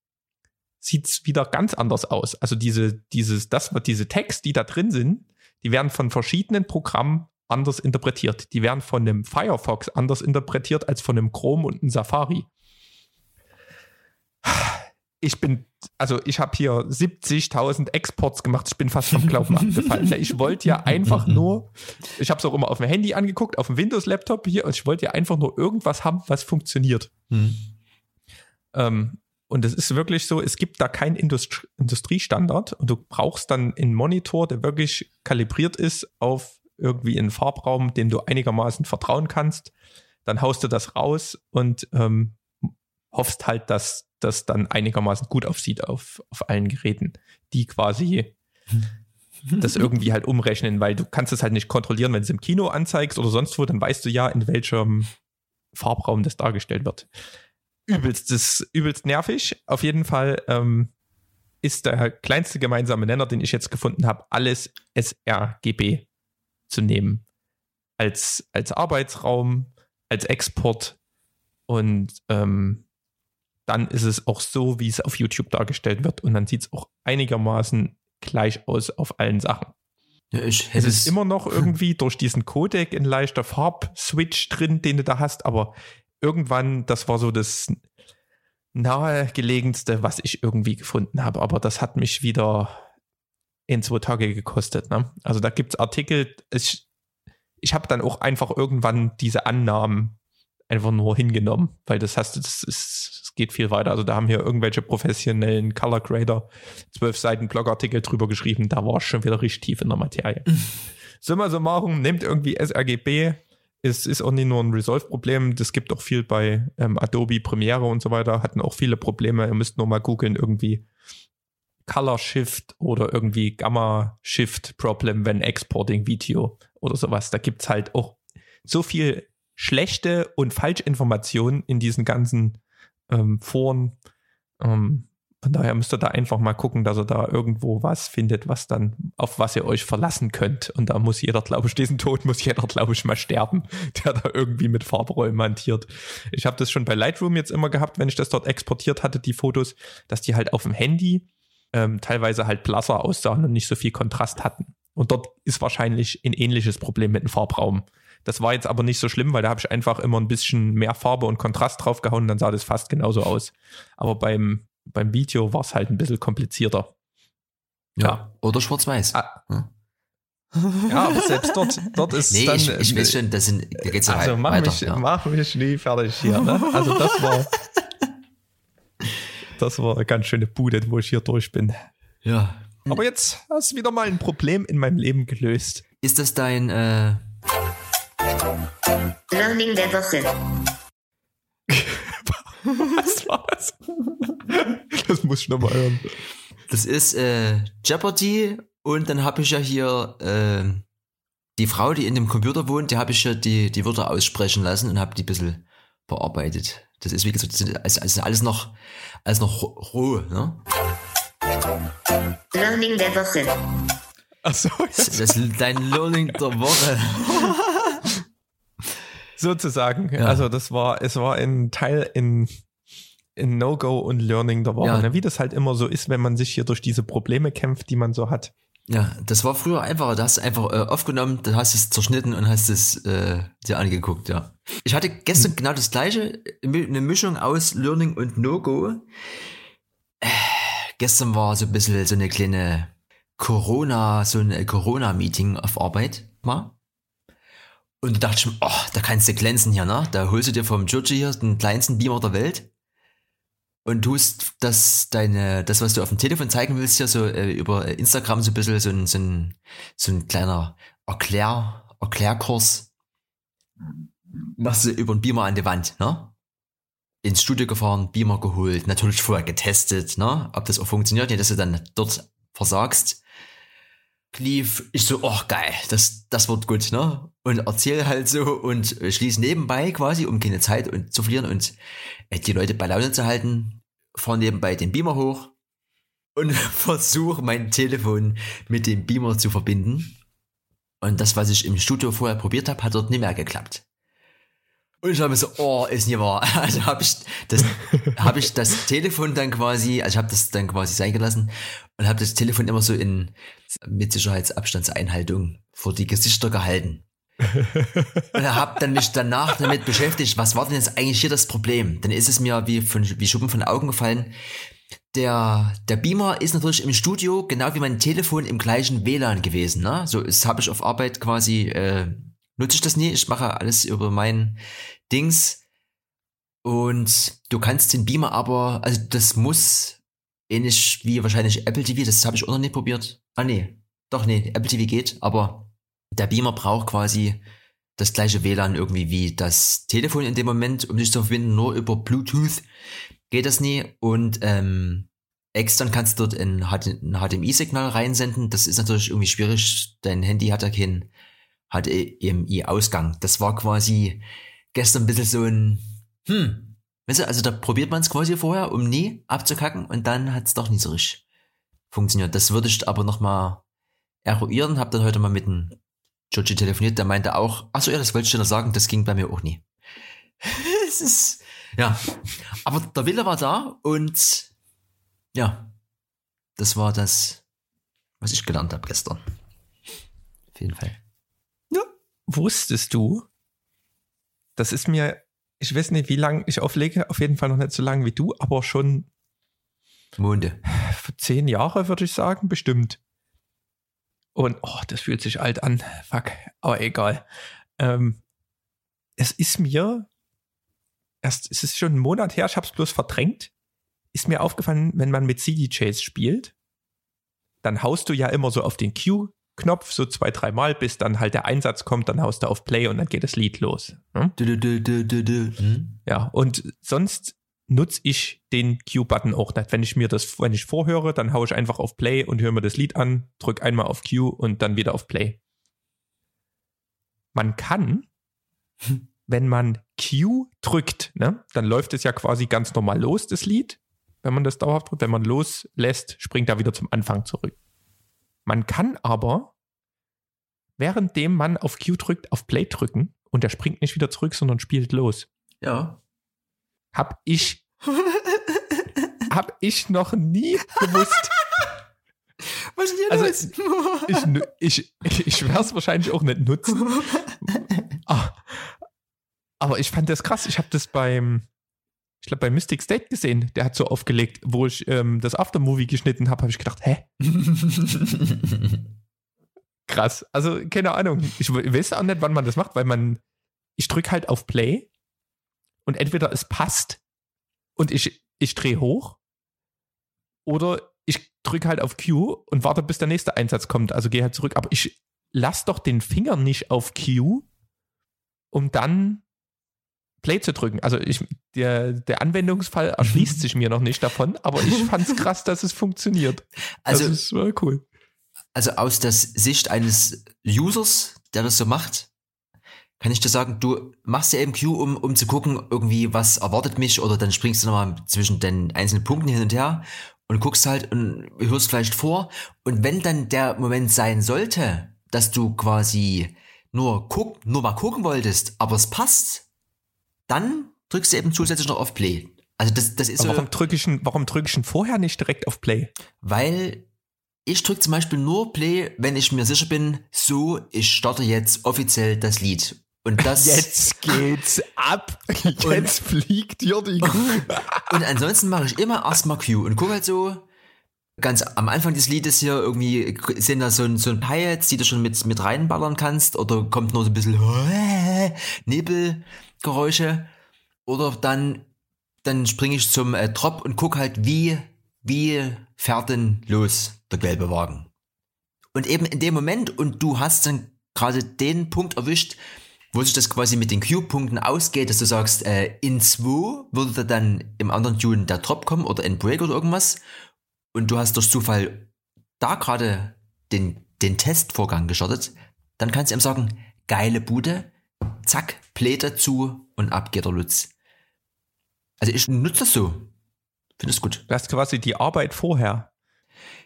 sieht es wieder ganz anders aus. Also diese, dieses, das, diese Text, die da drin sind, die werden von verschiedenen Programmen anders interpretiert. Die werden von einem Firefox anders interpretiert als von einem Chrome und einem Safari ich bin, also ich habe hier 70.000 Exports gemacht, ich bin fast vom Glauben abgefallen. Ich wollte ja einfach nur, ich habe es auch immer auf dem Handy angeguckt, auf dem Windows-Laptop hier, und ich wollte ja einfach nur irgendwas haben, was funktioniert. Hm. Ähm, und es ist wirklich so, es gibt da keinen Industri Industriestandard und du brauchst dann einen Monitor, der wirklich kalibriert ist auf irgendwie einen Farbraum, dem du einigermaßen vertrauen kannst. Dann haust du das raus und ähm, hoffst halt, dass das dann einigermaßen gut aussieht auf, auf allen Geräten, die quasi das irgendwie halt umrechnen, weil du kannst es halt nicht kontrollieren, wenn du es im Kino anzeigst oder sonst wo, dann weißt du ja, in welchem Farbraum das dargestellt wird. Übelst, das übelst nervig. Auf jeden Fall ähm, ist der kleinste gemeinsame Nenner, den ich jetzt gefunden habe, alles sRGB zu nehmen. Als, als Arbeitsraum, als Export und ähm, dann ist es auch so, wie es auf YouTube dargestellt wird. Und dann sieht es auch einigermaßen gleich aus auf allen Sachen. Ja, es ist immer noch irgendwie durch diesen Codec ein leichter Farbswitch drin, den du da hast, aber irgendwann, das war so das nahegelegenste, was ich irgendwie gefunden habe. Aber das hat mich wieder in zwei Tage gekostet. Ne? Also da gibt es Artikel, ich, ich habe dann auch einfach irgendwann diese Annahmen einfach nur hingenommen, weil das hast ist, es geht viel weiter. Also da haben hier irgendwelche professionellen Color Grader zwölf Seiten Blogartikel drüber geschrieben, da war ich schon wieder richtig tief in der Materie. Summa summarum, nimmt irgendwie sRGB, es ist auch nicht nur ein Resolve-Problem, das gibt auch viel bei ähm, Adobe Premiere und so weiter, hatten auch viele Probleme. Ihr müsst nur mal googeln, irgendwie Color Shift oder irgendwie Gamma Shift Problem, wenn Exporting Video oder sowas. Da gibt es halt auch so viel schlechte und Falschinformationen in diesen ganzen ähm, Foren. Ähm, von daher müsst ihr da einfach mal gucken, dass ihr da irgendwo was findet, was dann, auf was ihr euch verlassen könnt. Und da muss jeder, glaube ich, diesen Tod muss jeder, glaube ich, mal sterben, der da irgendwie mit Farbräumen hantiert. Ich habe das schon bei Lightroom jetzt immer gehabt, wenn ich das dort exportiert hatte, die Fotos, dass die halt auf dem Handy ähm, teilweise halt blasser aussahen und nicht so viel Kontrast hatten. Und dort ist wahrscheinlich ein ähnliches Problem mit dem Farbraum. Das war jetzt aber nicht so schlimm, weil da habe ich einfach immer ein bisschen mehr Farbe und Kontrast draufgehauen, dann sah das fast genauso aus. Aber beim, beim Video war es halt ein bisschen komplizierter. Ja. Oder schwarz-weiß. Ah. Ja. Ja, aber selbst dort, dort ist Nee, dann. ich, ich weiß schon, das sind, da geht's ja also mach weiter. mich, ja. mach mich nie fertig hier. Ne? Also das war. Das war eine ganz schöne Bude, wo ich hier durch bin. ja. Aber jetzt hast du wieder mal ein Problem in meinem Leben gelöst. Ist das dein, äh, Learning der Woche. Was war das? Das muss ich nochmal hören. das ist äh, Jeopardy und dann habe ich ja hier äh, die Frau, die in dem Computer wohnt, die habe ich ja die, die Wörter aussprechen lassen und habe die ein bisschen bearbeitet. Das ist wie gesagt, das ist also alles noch, alles noch roh, ne? Learning der Woche. Achso, Das ist dein Learning der Woche. sozusagen. Ja. Also das war, es war ein Teil in, in No-Go und Learning der Woche. Ja. Ne? Wie das halt immer so ist, wenn man sich hier durch diese Probleme kämpft, die man so hat. Ja, das war früher einfacher. Da hast du einfach äh, aufgenommen, dann hast du es zerschnitten und hast es äh, dir angeguckt, ja. Ich hatte gestern genau das gleiche, eine Mischung aus Learning und No-Go. Äh, gestern war so ein bisschen so eine kleine Corona, so ein Corona-Meeting auf Arbeit mal. Und da dachte ich mir, oh, da kannst du glänzen hier, ne? Da holst du dir vom Georgie hier den kleinsten Beamer der Welt. Und tust das deine das was du auf dem Telefon zeigen willst hier so äh, über Instagram so ein bisschen so ein so ein, so ein kleiner Erklär Erklärkurs. Machst du über den Beamer an die Wand ne? Ins Studio gefahren Beamer geholt natürlich vorher getestet ne? Ob das auch funktioniert nicht dass du dann dort versagst. Lief ich so oh geil das das wird gut ne und erzähl halt so und äh, schließ nebenbei quasi um keine Zeit und zu verlieren und äh, die Leute bei Laune zu halten, fahr nebenbei den Beamer hoch und versuche mein Telefon mit dem Beamer zu verbinden. Und das, was ich im Studio vorher probiert habe, hat dort nicht mehr geklappt. Und ich habe so, oh, ist nicht wahr. Also habe ich das, ich das Telefon dann quasi, also ich habe das dann quasi sein gelassen und habe das Telefon immer so in mit Sicherheitsabstandseinhaltung vor die Gesichter gehalten. Und habe dann mich danach damit beschäftigt, was war denn jetzt eigentlich hier das Problem? Dann ist es mir wie, von, wie Schuppen von den Augen gefallen. Der, der Beamer ist natürlich im Studio, genau wie mein Telefon im gleichen WLAN gewesen. Ne? So das habe ich auf Arbeit quasi, äh, nutze ich das nie. Ich mache alles über mein Dings. Und du kannst den Beamer aber, also das muss ähnlich wie wahrscheinlich Apple TV, das habe ich auch noch nicht probiert. Ah nee, doch nee, Apple TV geht, aber der Beamer braucht quasi das gleiche WLAN irgendwie wie das Telefon in dem Moment, um sich zu verbinden, nur über Bluetooth geht das nie und ähm, extern kannst du dort ein HDMI-Signal reinsenden. Das ist natürlich irgendwie schwierig. Dein Handy hat ja keinen HDMI-Ausgang. Das war quasi gestern ein bisschen so ein, hm, weißt du, also da probiert man es quasi vorher, um nie abzukacken und dann hat es doch nicht so richtig funktioniert. Das würde ich aber nochmal eruieren. Hab dann heute mal mit dem Georgie telefoniert, der meinte auch, ach so, ja, das wollte ich dir noch sagen, das ging bei mir auch nie. es ist, ja. Aber der Wille war da und ja, das war das, was ich gelernt habe gestern. Auf jeden Fall. Wusstest du, das ist mir, ich weiß nicht, wie lange ich auflege, auf jeden Fall noch nicht so lange wie du, aber schon Monde. zehn Jahre, würde ich sagen, bestimmt. Und, oh, das fühlt sich alt an. Fuck, aber egal. Ähm, es ist mir, erst, es ist schon einen Monat her, ich habe es bloß verdrängt, ist mir aufgefallen, wenn man mit CDJs spielt, dann haust du ja immer so auf den Q-Knopf so zwei, dreimal, bis dann halt der Einsatz kommt, dann haust du auf Play und dann geht das Lied los. Hm? Du, du, du. Hm? Ja, und sonst nutze ich den Q-Button auch nicht. Wenn ich mir das, wenn ich vorhöre, dann haue ich einfach auf Play und höre mir das Lied an, drücke einmal auf Q und dann wieder auf Play. Man kann, wenn man Q drückt, ne, dann läuft es ja quasi ganz normal los, das Lied, wenn man das dauerhaft drückt. Wenn man loslässt, springt er wieder zum Anfang zurück. Man kann aber, währenddem man auf Q drückt, auf Play drücken und er springt nicht wieder zurück, sondern spielt los Ja. Hab ich hab ich noch nie gewusst. Was hier Also, los? Ich, ich, ich werde es wahrscheinlich auch nicht nutzen. Ah, Aber ich fand das krass. Ich habe das beim, ich glaube, bei Mystic State gesehen. Der hat so aufgelegt, wo ich ähm, das Aftermovie geschnitten habe, habe ich gedacht, hä? Krass. Also, keine Ahnung. Ich weiß auch nicht, wann man das macht, weil man, ich drücke halt auf Play und entweder es passt und ich, ich drehe hoch oder ich drücke halt auf Q und warte, bis der nächste Einsatz kommt. Also gehe halt zurück. Aber ich lasse doch den Finger nicht auf Q, um dann Play zu drücken. Also ich, der, der Anwendungsfall erschließt sich mir noch nicht davon, aber ich fand es krass, dass es funktioniert. Also, das ist äh, cool. Also aus der Sicht eines Users, der das so macht, kann ich dir sagen, du machst ja eben Q, um, um zu gucken, irgendwie, was erwartet mich, oder dann springst du nochmal zwischen den einzelnen Punkten hin und her und guckst halt und hörst vielleicht vor. Und wenn dann der Moment sein sollte, dass du quasi nur guck, nur mal gucken wolltest, aber es passt, dann drückst du eben zusätzlich noch auf Play. Also das, das ist Aber so, warum drücke ich, ihn- warum drücke ich ihn vorher nicht direkt auf Play? weil ich drücke zum Beispiel nur Play, wenn ich mir sicher bin, so, ich starte jetzt offiziell das Lied. Und das, Jetzt geht's ab. Jetzt fliegt hier die Kuh. und ansonsten mache ich immer erstmal Q und gucke halt so, ganz am Anfang des Liedes hier irgendwie sind da so ein, so ein Hi-Hats, die du schon mit, mit reinballern kannst, oder kommt nur so ein bisschen Nebelgeräusche, oder dann, dann springe ich zum äh, Drop und guck halt, wie, wie fährt denn los der gelbe Wagen. Und eben in dem Moment, und du hast dann gerade den Punkt erwischt, wo sich das quasi mit den Q-Punkten ausgeht, dass du sagst, äh, in 2 würde da dann im anderen Tune der Drop kommen oder in Break oder irgendwas. Und du hast durch Zufall da gerade den, den Testvorgang gestartet, dann kannst du ihm sagen, geile Bude, zack, Play dazu und ab geht der Lutz. Also ich nutze das so. Finde es gut. Du hast quasi die Arbeit vorher.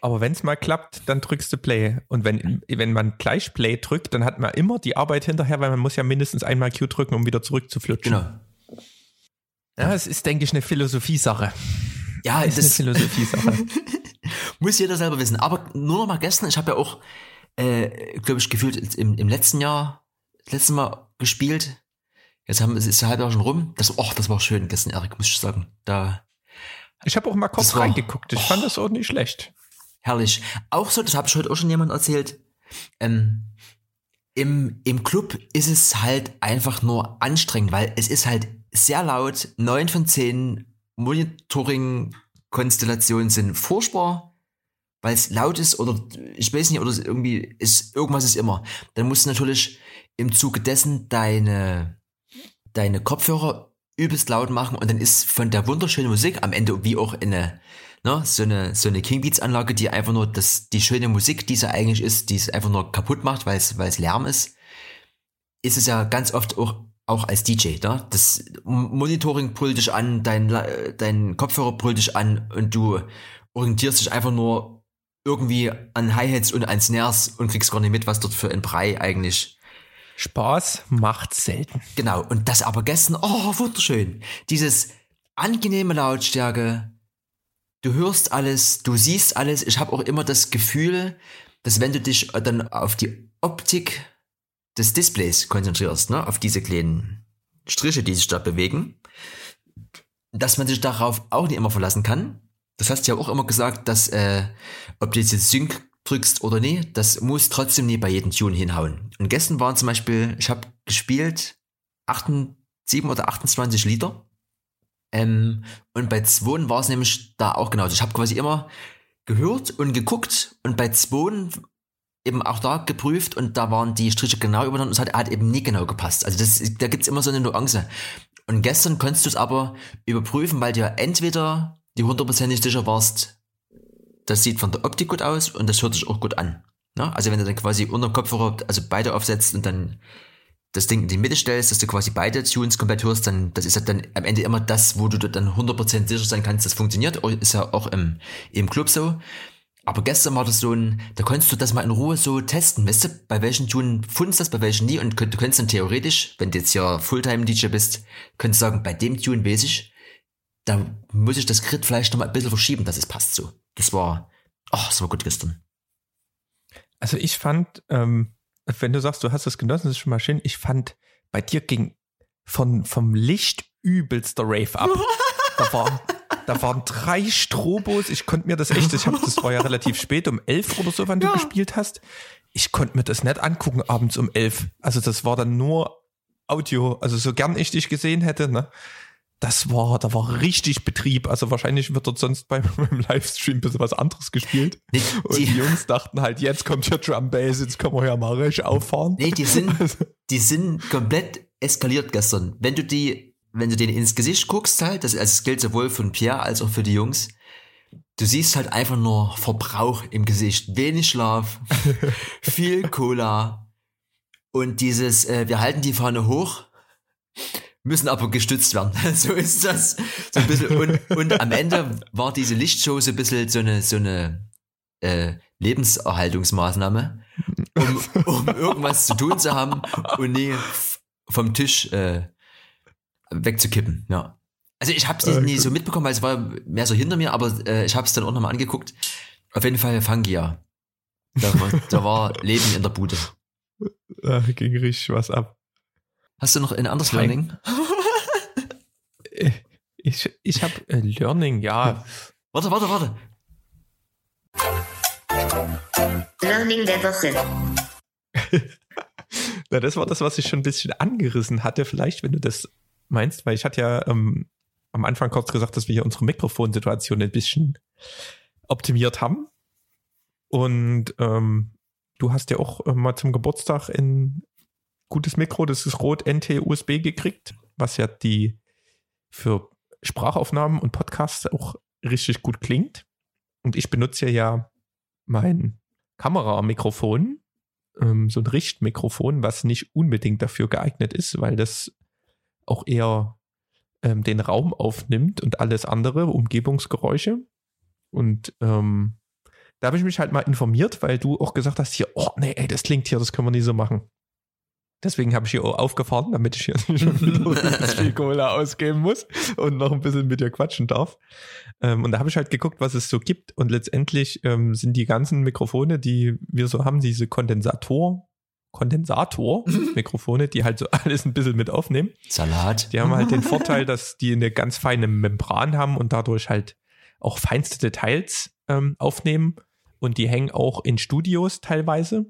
Aber wenn es mal klappt, dann drückst du Play. Und wenn, wenn man gleich Play drückt, dann hat man immer die Arbeit hinterher, weil man muss ja mindestens einmal Q drücken, um wieder zurückzuflutschen. Genau. Ja, es ist, denke ich, eine Philosophiesache. Ja, Es ist das eine Philosophiesache. muss jeder selber wissen. Aber nur noch mal gestern, ich habe ja auch, äh, glaube ich, gefühlt im, im letzten Jahr, das letzte Mal gespielt. Jetzt haben es ist ein halb Jahr schon rum. Das, oh, das war schön gestern, Erik, muss ich sagen. Da Ich habe auch mal kurz war- reingeguckt. Ich fand das auch nicht schlecht. Herrlich. Auch so, das habe ich heute auch schon jemand erzählt. Ähm, im, Im Club ist es halt einfach nur anstrengend, weil es ist halt sehr laut. Neun von zehn Monitoring-Konstellationen sind furchtbar, weil es laut ist oder ich weiß nicht, oder irgendwie ist, irgendwas ist immer. Dann musst du natürlich im Zuge dessen deine, deine Kopfhörer übelst laut machen und dann ist von der wunderschönen Musik am Ende wie auch eine, ne, so eine, so eine King Beats Anlage, die einfach nur das, die schöne Musik, die sie eigentlich ist, die es einfach nur kaputt macht, weil es, weil es Lärm ist, ist es ja ganz oft auch, auch als DJ, ne? Das Monitoring brüllt dich an, dein, dein Kopfhörer brüllt dich an und du orientierst dich einfach nur irgendwie an Hi-Hats und an Snares und kriegst gar nicht mit, was dort für ein Brei eigentlich Spaß macht selten. Genau, und das aber gestern, oh, wunderschön. Dieses angenehme Lautstärke, du hörst alles, du siehst alles. Ich habe auch immer das Gefühl, dass wenn du dich dann auf die Optik des Displays konzentrierst, ne, auf diese kleinen Striche, die sich da bewegen, dass man sich darauf auch nicht immer verlassen kann. Das hast du ja auch immer gesagt, dass äh, ob du jetzt Sync drückst oder nee, das muss trotzdem nie bei jedem Tune hinhauen. Und gestern waren zum Beispiel, ich habe gespielt 8, 7 oder 28 Liter. Ähm, und bei 2 war es nämlich da auch genau. Ich habe quasi immer gehört und geguckt und bei 2 eben auch da geprüft und da waren die Striche genau übereinander und es hat, hat eben nie genau gepasst. Also das, da gibt's immer so eine Nuance. Und gestern konntest du es aber überprüfen, weil dir entweder die hundertprozentig sicher warst, das sieht von der Optik gut aus und das hört sich auch gut an. Ne? Also wenn du dann quasi unter Kopfhörer, also beide aufsetzt und dann das Ding in die Mitte stellst, dass du quasi beide Tunes komplett hörst, dann das ist halt dann am Ende immer das, wo du dann 100% sicher sein kannst, das funktioniert. Ist ja auch im, im Club so. Aber gestern war das so ein, da konntest du das mal in Ruhe so testen, weißt du, bei welchen Tune fundst das, bei welchen nie und du könntest dann theoretisch, wenn du jetzt ja Fulltime-DJ bist, könntest du sagen, bei dem Tune weiß ich, da muss ich das Grid vielleicht noch mal ein bisschen verschieben, dass es passt so. Das war, oh, das war gut gestern. Also ich fand, ähm, wenn du sagst, du hast das genossen, das ist schon mal schön. Ich fand, bei dir ging von, vom Licht übelster Rave ab. da, war, da waren drei Strobos. Ich konnte mir das echt, ich hab, das war ja relativ spät, um elf oder so, wann ja. du gespielt hast. Ich konnte mir das nicht angucken abends um elf. Also das war dann nur Audio. Also so gern ich dich gesehen hätte, ne? Das war, da war richtig Betrieb. Also wahrscheinlich wird dort sonst beim, beim Livestream ein bisschen was anderes gespielt. Nee, und die, die, Jungs dachten halt, jetzt kommt hier Drum Bass, jetzt können wir ja mal richtig auffahren. Nee, die sind, also die sind komplett eskaliert gestern. Wenn du die, wenn du denen ins Gesicht guckst halt, das, also das gilt sowohl für Pierre als auch für die Jungs, du siehst halt einfach nur Verbrauch im Gesicht. Wenig Schlaf, viel Cola und dieses, äh, wir halten die Fahne hoch müssen aber gestützt werden. so ist das. So ein bisschen. Und, und am Ende war diese Lichtshow so ein bisschen so eine, so eine äh, Lebenserhaltungsmaßnahme, um, um irgendwas zu tun zu haben und nie vom Tisch äh, wegzukippen. Ja. Also ich habe es nie, nie so mitbekommen, weil es war mehr so hinter mir, aber äh, ich habe es dann auch nochmal angeguckt. Auf jeden Fall Fangia. Da war, da war Leben in der Bude. Da ging richtig was ab. Hast du noch ein anderes Learning? ich ich habe äh, Learning, ja. Warte, warte, warte. Learning der Woche. Na, das war das, was ich schon ein bisschen angerissen hatte, vielleicht, wenn du das meinst, weil ich hatte ja ähm, am Anfang kurz gesagt, dass wir hier unsere Mikrofonsituation ein bisschen optimiert haben. Und ähm, du hast ja auch äh, mal zum Geburtstag ein gutes Mikro, das ist Rot NT USB gekriegt, was ja die für Sprachaufnahmen und Podcasts auch richtig gut klingt. Und ich benutze ja mein Kameramikrofon, ähm, so ein Richtmikrofon, was nicht unbedingt dafür geeignet ist, weil das auch eher ähm, den Raum aufnimmt und alles andere, Umgebungsgeräusche. Und ähm, da habe ich mich halt mal informiert, weil du auch gesagt hast, hier, oh nee, ey, das klingt hier, das können wir nie so machen. Deswegen habe ich hier aufgefahren, damit ich hier nicht schon wieder viel Cola ausgeben muss und noch ein bisschen mit dir quatschen darf. Ähm, und da habe ich halt geguckt, was es so gibt. Und letztendlich ähm, sind die ganzen Mikrofone, die wir so haben, diese Kondensator, Kondensator-Mikrofone, die halt so alles ein bisschen mit aufnehmen. Salat. Die haben halt den Vorteil, dass die eine ganz feine Membran haben und dadurch halt auch feinste Details ähm, aufnehmen. Und die hängen auch in Studios teilweise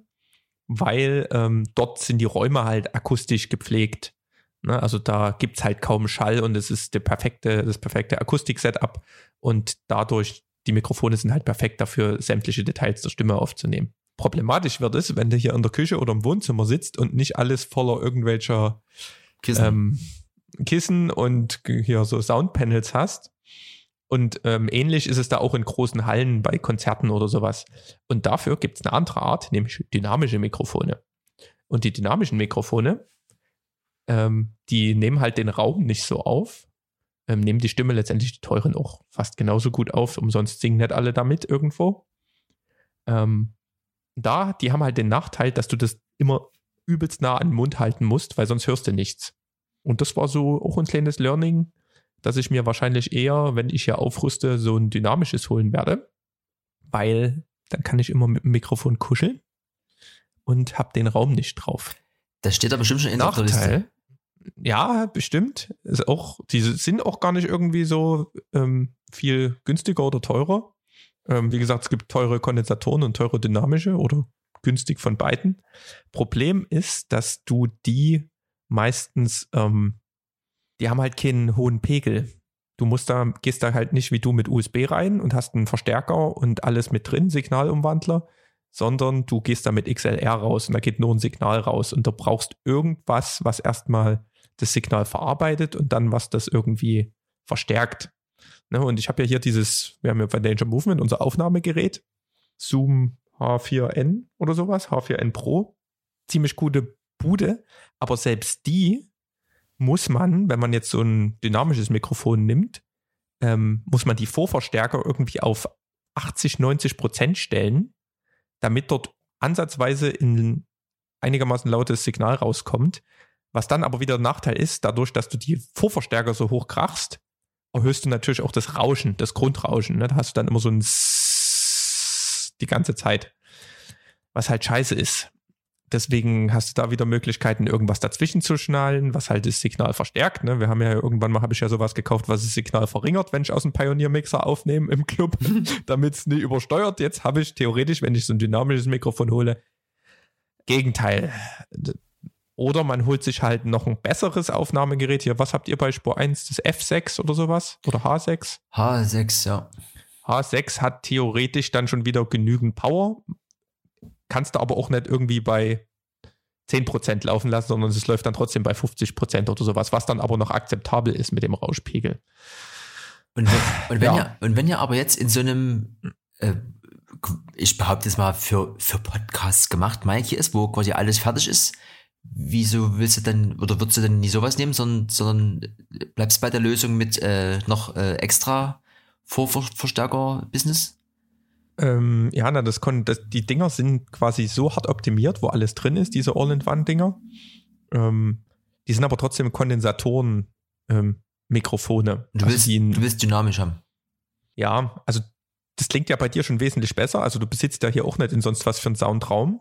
weil ähm, dort sind die Räume halt akustisch gepflegt. Ne? Also da gibt es halt kaum Schall und es ist der perfekte, das perfekte Akustik-Setup und dadurch, die Mikrofone sind halt perfekt dafür, sämtliche Details der Stimme aufzunehmen. Problematisch wird es, wenn du hier in der Küche oder im Wohnzimmer sitzt und nicht alles voller irgendwelcher Kissen, ähm, Kissen und hier so Soundpanels hast und ähm, ähnlich ist es da auch in großen Hallen bei Konzerten oder sowas. Und dafür gibt es eine andere Art, nämlich dynamische Mikrofone. Und die dynamischen Mikrofone, ähm, die nehmen halt den Raum nicht so auf, ähm, nehmen die Stimme letztendlich die teuren auch fast genauso gut auf. Umsonst singen nicht alle damit irgendwo. Ähm, da, die haben halt den Nachteil, dass du das immer übelst nah an den Mund halten musst, weil sonst hörst du nichts. Und das war so auch ein kleines Learning dass ich mir wahrscheinlich eher, wenn ich hier aufrüste, so ein dynamisches holen werde, weil dann kann ich immer mit dem Mikrofon kuscheln und habe den Raum nicht drauf. Das steht aber bestimmt schon in der Liste. Ja, bestimmt. Ist auch, die sind auch gar nicht irgendwie so ähm, viel günstiger oder teurer. Ähm, wie gesagt, es gibt teure Kondensatoren und teure dynamische oder günstig von beiden. Problem ist, dass du die meistens ähm, die haben halt keinen hohen Pegel. Du musst da, gehst da halt nicht wie du mit USB rein und hast einen Verstärker und alles mit drin, Signalumwandler, sondern du gehst da mit XLR raus und da geht nur ein Signal raus und du brauchst irgendwas, was erstmal das Signal verarbeitet und dann was das irgendwie verstärkt. Ne? Und ich habe ja hier dieses, wir haben ja bei Danger Movement unser Aufnahmegerät, Zoom H4n oder sowas, H4n Pro, ziemlich gute Bude, aber selbst die muss man, wenn man jetzt so ein dynamisches Mikrofon nimmt, ähm, muss man die Vorverstärker irgendwie auf 80, 90 Prozent stellen, damit dort ansatzweise in einigermaßen lautes Signal rauskommt. Was dann aber wieder ein Nachteil ist, dadurch, dass du die Vorverstärker so hoch krachst, erhöhst du natürlich auch das Rauschen, das Grundrauschen. Ne? Da hast du dann immer so ein Sss die ganze Zeit. Was halt scheiße ist. Deswegen hast du da wieder Möglichkeiten, irgendwas dazwischen zu schnallen, was halt das Signal verstärkt. Ne? Wir haben ja irgendwann mal, habe ich ja sowas gekauft, was das Signal verringert, wenn ich aus dem Pioneer-Mixer aufnehme im Club, damit es nicht übersteuert. Jetzt habe ich theoretisch, wenn ich so ein dynamisches Mikrofon hole, Gegenteil. Oder man holt sich halt noch ein besseres Aufnahmegerät. Hier, was habt ihr bei Spur 1? Das F6 oder sowas? Oder H6? H6, ja. H6 hat theoretisch dann schon wieder genügend Power. Kannst du aber auch nicht irgendwie bei 10% laufen lassen, sondern es läuft dann trotzdem bei 50% oder sowas, was dann aber noch akzeptabel ist mit dem Rauschpegel. Und wenn, und wenn, ja. ihr, und wenn ihr aber jetzt in so einem, äh, ich behaupte es mal, für, für Podcasts gemacht, Mike ist, wo quasi alles fertig ist, wieso willst du denn, oder würdest du denn nie sowas nehmen, sondern, sondern bleibst bei der Lösung mit äh, noch äh, extra Vorverstärker-Business? Ähm, ja, na, das, kon das die Dinger sind quasi so hart optimiert, wo alles drin ist, diese All-in-One-Dinger. Ähm, die sind aber trotzdem Kondensatoren, ähm, Mikrofone. Du, also die, du willst dynamisch haben. Ja, also das klingt ja bei dir schon wesentlich besser. Also du besitzt ja hier auch nicht in sonst was für einen Soundraum.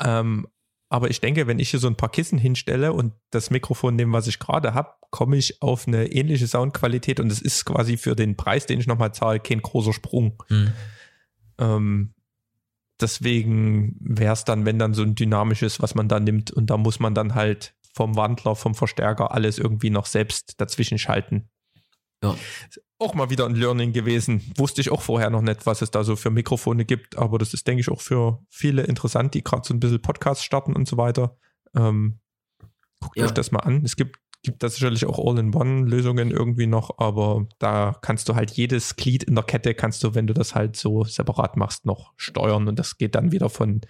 Ähm, aber ich denke, wenn ich hier so ein paar Kissen hinstelle und das Mikrofon nehme, was ich gerade habe, komme ich auf eine ähnliche Soundqualität und es ist quasi für den Preis, den ich nochmal zahle, kein großer Sprung. Hm. Ähm, deswegen wäre es dann, wenn dann so ein dynamisches, was man da nimmt und da muss man dann halt vom Wandler, vom Verstärker alles irgendwie noch selbst dazwischen schalten. Ja. Auch mal wieder ein Learning gewesen. Wusste ich auch vorher noch nicht, was es da so für Mikrofone gibt, aber das ist, denke ich, auch für viele interessant, die gerade so ein bisschen Podcasts starten und so weiter. Ähm, guckt Ja. euch das mal an. Es gibt, gibt da sicherlich auch All-in-One-Lösungen irgendwie noch, aber da kannst du halt jedes Glied in der Kette, kannst du, wenn du das halt so separat machst, noch steuern und das geht dann wieder von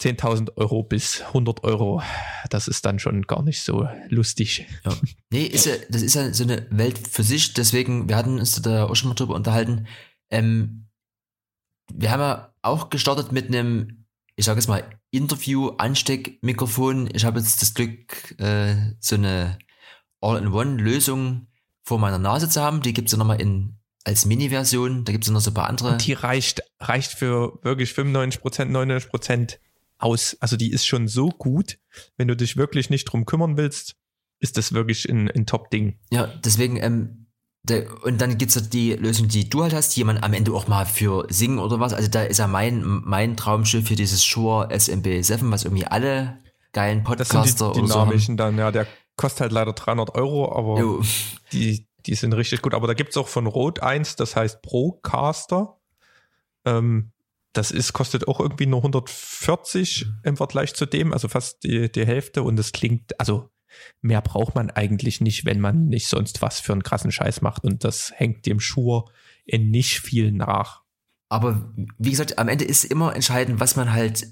10.000 Euro bis 100 Euro. Das ist dann schon gar nicht so lustig. Ja. Nee, ist ja, das ist ja so eine Welt für sich, deswegen, wir hatten uns da auch schon mal drüber unterhalten. Ähm, wir haben ja auch gestartet mit einem, ich sage jetzt mal, Interview-Ansteckmikrofon. Ich habe jetzt das Glück, äh, so eine All-in-One-Lösung vor meiner Nase zu haben. Die gibt's ja nochmal in als Mini-Version. Da gibt's ja noch so ein paar andere. Und die reicht, reicht für wirklich 95 Prozent, 99 Prozent aus. Also die ist schon so gut, wenn du dich wirklich nicht drum kümmern willst, ist das wirklich ein, ein Top-Ding. Ja, deswegen, ähm, der, und dann gibt's ja die Lösung, die du halt hast, die man am Ende auch mal für singen oder was. Also da ist ja mein, mein Traumschiff für dieses Shure SMB7, was irgendwie alle geilen Das sind Podcaster die oder so dynamischen dann, ja, der kostet halt leider 300 Euro, aber Jo. die, die sind richtig gut. Aber da gibt's auch von Rode eins, das heißt Procaster. Ähm, das ist, kostet auch irgendwie nur 140 im Vergleich zu dem, also fast die, die Hälfte. Und das klingt, also mehr braucht man eigentlich nicht, wenn man nicht sonst was für einen krassen Scheiß macht. Und das hängt dem Schuhe in nicht viel nach. Aber wie gesagt, am Ende ist immer entscheidend, was man halt,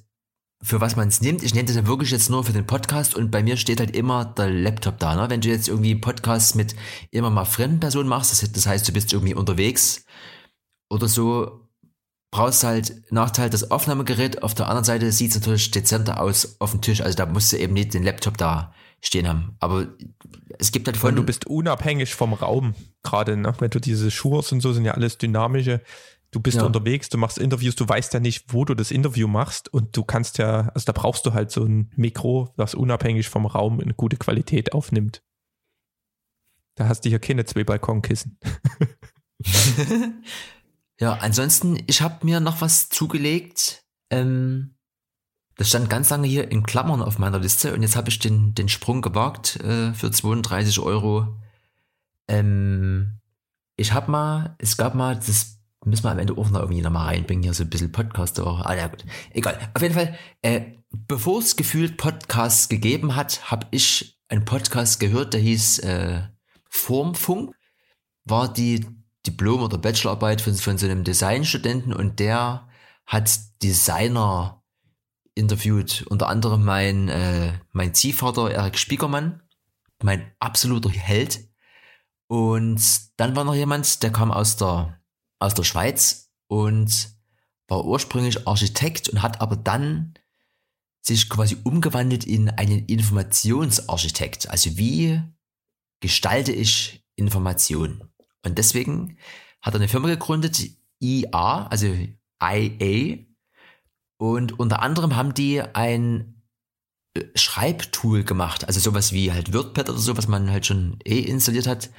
für was man es nimmt. Ich nehme das ja wirklich jetzt nur für den Podcast und bei mir steht halt immer der Laptop da. Ne? Wenn du jetzt irgendwie Podcasts mit immer mal fremden Personen machst, das heißt, du bist irgendwie unterwegs oder so, brauchst halt Nachteil das Aufnahmegerät. Auf der anderen Seite sieht es natürlich dezenter aus auf dem Tisch. Also da musst du eben nicht den Laptop da stehen haben. Aber es gibt halt von... Und du bist unabhängig vom Raum gerade, ne? Wenn du diese Schuhe und so sind ja alles dynamische. Du bist Ja. unterwegs, du machst Interviews, du weißt ja nicht, wo du das Interview machst und du kannst ja, also da brauchst du halt so ein Mikro, das unabhängig vom Raum eine gute Qualität aufnimmt. Da hast du hier keine zwei Balkonkissen. Ja, ansonsten, ich habe mir noch was zugelegt. Ähm, das stand ganz lange hier in Klammern auf meiner Liste und jetzt habe ich den, den Sprung gewagt äh, für 32 Euro. Ähm, ich habe mal, es gab mal, das müssen wir am Ende auch noch irgendwie noch mal reinbringen, hier so ein bisschen Podcast. Ah ja gut, egal. Auf jeden Fall, äh, bevor es gefühlt Podcasts gegeben hat, habe ich einen Podcast gehört, der hieß äh, Formfunk. War die Diplom- oder Bachelorarbeit von, von so einem Designstudenten und der hat Designer interviewt, unter anderem mein, äh, mein Ziehvater Erik Spiekermann, mein absoluter Held. Und dann war noch jemand, der kam aus der, aus der Schweiz und war ursprünglich Architekt und hat aber dann sich quasi umgewandelt in einen Informationsarchitekt. Also wie gestalte ich Information? Und deswegen hat er eine Firma gegründet, IA, also IA, Und unter anderem haben die ein äh, Schreibtool gemacht, also sowas wie halt WordPad oder so, was man halt schon eh installiert hat,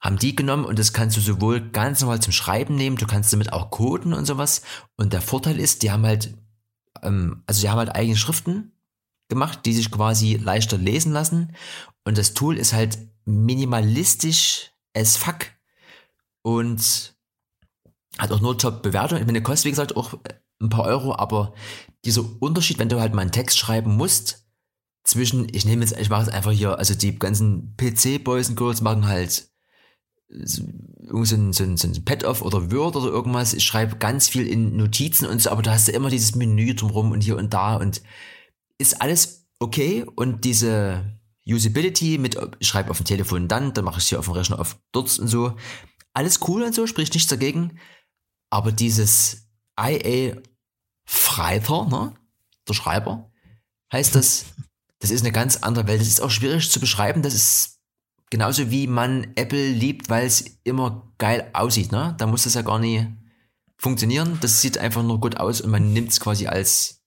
haben die genommen und das kannst du sowohl ganz normal zum Schreiben nehmen, du kannst damit auch coden und sowas. Und der Vorteil ist, die haben halt, ähm, also die haben halt eigene Schriften gemacht, die sich quasi leichter lesen lassen. Und das Tool ist halt minimalistisch as fuck und hat auch nur Top-Bewertung. Ich meine, kostet wie gesagt auch ein paar Euro, aber dieser Unterschied, wenn du halt mal einen Text schreiben musst, zwischen, ich nehme jetzt, ich mache es einfach hier, also die ganzen PC-Boys und Girls machen halt so ein, so ein, so ein Pad-Off oder Word oder irgendwas. Ich schreibe ganz viel in Notizen und so, aber da hast du immer dieses Menü drumherum und hier und da und ist alles okay und diese Usability mit, ich schreibe auf dem Telefon dann, dann mache ich es hier auf dem Rechner auf dort und so. Alles cool und so, spricht nichts dagegen. Aber dieses IA Freiter, ne? Der Schreiber, heißt das, das ist eine ganz andere Welt. Das ist auch schwierig zu beschreiben. Das ist genauso wie man Apple liebt, weil es immer geil aussieht, ne? Da muss das ja gar nie funktionieren. Das sieht einfach nur gut aus und man nimmt es quasi als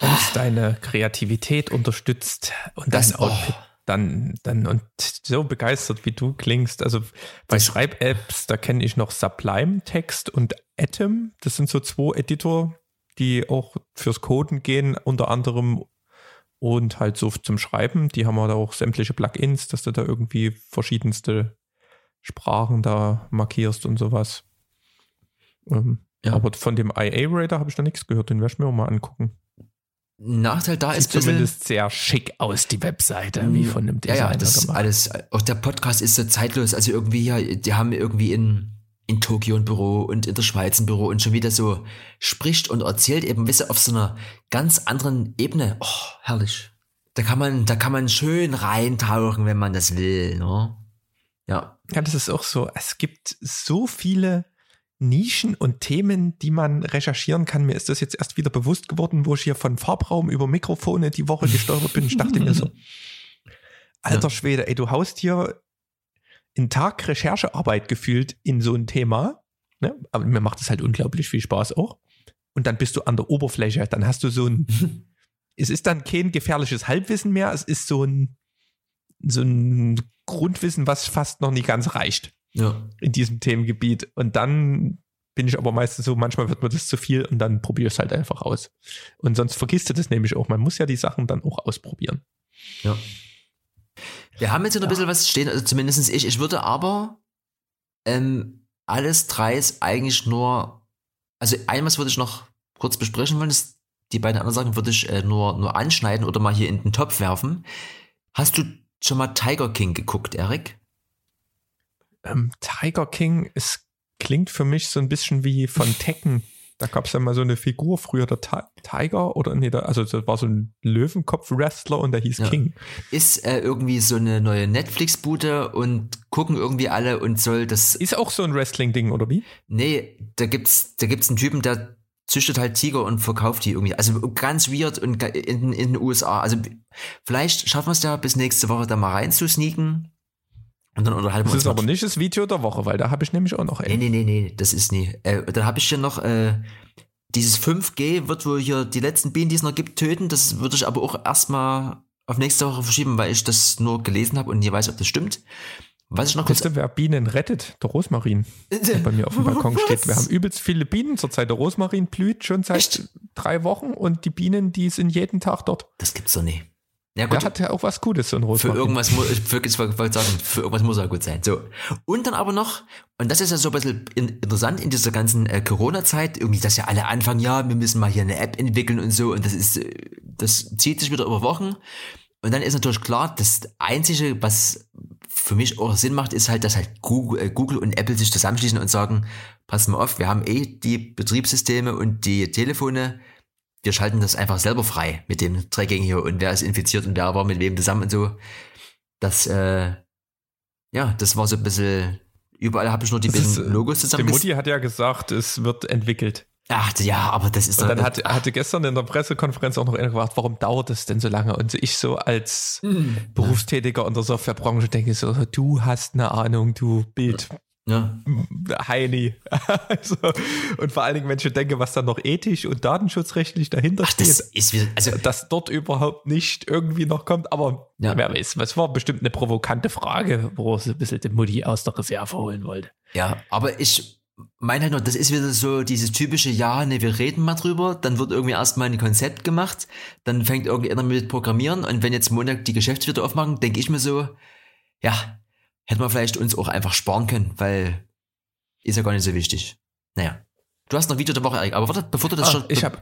wenn es deine Kreativität unterstützt und Das- dein Outfit oh. Dann, dann und so begeistert, wie du klingst. Also bei Das- Schreib-Apps, da kenne ich noch Sublime Text und Atom. Das sind so zwei Editor, die auch fürs Coden gehen, unter anderem und halt so zum Schreiben. Die haben da auch sämtliche Plugins, dass du da irgendwie verschiedenste Sprachen da markierst und sowas. Ähm, Ja. Aber von dem IA-Radar habe ich da nichts gehört. Den werde ich mir auch mal angucken. Nachteil da Sieht ist zumindest sehr schick aus, die Webseite, wie von einem ja, Designer ja, das ist gemacht. alles, auch der Podcast ist so zeitlos. Also irgendwie ja, die haben irgendwie in, in Tokio ein Büro und in der Schweiz ein Büro und schon wieder so spricht und erzählt eben, wisst ihr, auf so einer ganz anderen Ebene. Oh, herrlich. Da kann man, da kann man schön reintauchen, wenn man das will, ne? Ja. Ja, das ist auch so. Es gibt so viele Nischen und Themen, die man recherchieren kann. Mir ist das jetzt erst wieder bewusst geworden, wo ich hier von Farbraum über Mikrofone die Woche gesteuert bin. Ich dachte mir so, alter Schwede, ey, du haust hier einen Tag Recherchearbeit gefühlt in so ein Thema. Ne? Aber mir macht es halt unglaublich viel Spaß auch. Und dann bist du an der Oberfläche. Dann hast du so ein, es ist dann kein gefährliches Halbwissen mehr. Es ist so ein, so ein Grundwissen, was fast noch nicht ganz reicht Ja. in diesem Themengebiet. Und dann bin ich aber meistens so, manchmal wird mir das zu viel und dann probiere ich es halt einfach aus. Und sonst vergisst du das nämlich auch. Man muss ja die Sachen dann auch ausprobieren. Ja. Wir haben jetzt hier noch ein bisschen was stehen, also zumindest ich. Ich würde aber ähm, alles dreis eigentlich nur, also einmal würde ich noch kurz besprechen wollen, die beiden anderen Sachen würde ich äh, nur, nur anschneiden oder mal hier in den Topf werfen. Hast du schon mal Tiger King geguckt, Erik? Ähm, Tiger King, es klingt für mich so ein bisschen wie von Tekken. Da gab es ja mal so eine Figur früher, der Ti- Tiger oder nee, da, also das war so ein Löwenkopf-Wrestler und der hieß Ja. King. Ist äh, irgendwie so eine neue Netflix-Bude und gucken irgendwie alle und soll das Ist auch so ein Wrestling-Ding, oder wie? Nee, da gibt's, da gibt's einen Typen, der züchtet halt Tiger und verkauft die irgendwie. Also ganz weird und in, in den USA. Also vielleicht schaffen wir es ja bis nächste Woche da mal rein zu sneaken. Und dann unterhalten Das wir uns ist aber nicht das Video der Woche, weil da habe ich nämlich auch noch Nee, einen. nee, nee, nee, das ist nie. Äh, dann habe ich hier noch, äh, dieses 5G wird wohl hier die letzten Bienen, die es noch gibt, töten. Das würde ich aber auch erstmal auf nächste Woche verschieben, weil ich das nur gelesen habe und nie weiß, ob das stimmt. Was ich noch Wisst ihr, wer Bienen rettet? Der Rosmarin, der bei mir auf dem Balkon steht. Wir haben übelst viele Bienen zurzeit. Der Rosmarin blüht schon seit Echt? drei Wochen und die Bienen, die sind jeden Tag dort. Das gibt's doch nie. Ja, gut. hat ja auch was Gutes, so ein Für Rosmarin. irgendwas muss, für, sagen, für irgendwas muss er gut sein. So. Und dann aber noch, und das ist ja so ein bisschen in, interessant in dieser ganzen äh, Corona-Zeit, irgendwie, dass ja alle anfangen, ja, wir müssen mal hier eine App entwickeln und so, und das ist, äh, das zieht sich wieder über Wochen. Und dann ist natürlich klar, das Einzige, was für mich auch Sinn macht, ist halt, dass halt Google, äh, Google und Apple sich zusammenschließen und sagen, pass mal auf, wir haben eh die Betriebssysteme und die Telefone, wir schalten das einfach selber frei mit dem Tracking hier und wer ist infiziert und wer war mit wem zusammen und so. Das, äh, ja, das war so ein bisschen, überall habe ich nur die Das ist, äh, Logos Die zusammen. Mutti hat ja gesagt, es wird entwickelt. Ach, ja, aber das ist Und doch, dann hat, hatte gestern in der Pressekonferenz auch noch einer gefragt, warum dauert es denn so lange? Und ich so als Hm. Berufstätiger in der Softwarebranche denke so, du hast eine Ahnung, du Bild. Ja. Heini. Also, und vor allen Dingen, wenn ich denke, was da noch ethisch und datenschutzrechtlich dahinter Ach, das steht, ist wieder, also, dass dort überhaupt nicht irgendwie noch kommt. Aber Ja. wer weiß, es war bestimmt eine provokante Frage, wo er so ein bisschen den Mutti aus der Reserve holen wollte. ja, aber ich meine halt nur, das ist wieder so dieses typische, ja, ne, wir reden mal drüber, dann wird irgendwie erstmal ein Konzept gemacht, dann fängt irgendjemand mit Programmieren und wenn jetzt Montag die Geschäftsführer aufmachen, denke ich mir so, ja, hätten wir vielleicht uns auch einfach sparen können, weil ist ja gar nicht so wichtig. Naja. Du hast noch Video der Woche, Erik, aber warte, bevor du das Ah, schon. ich habe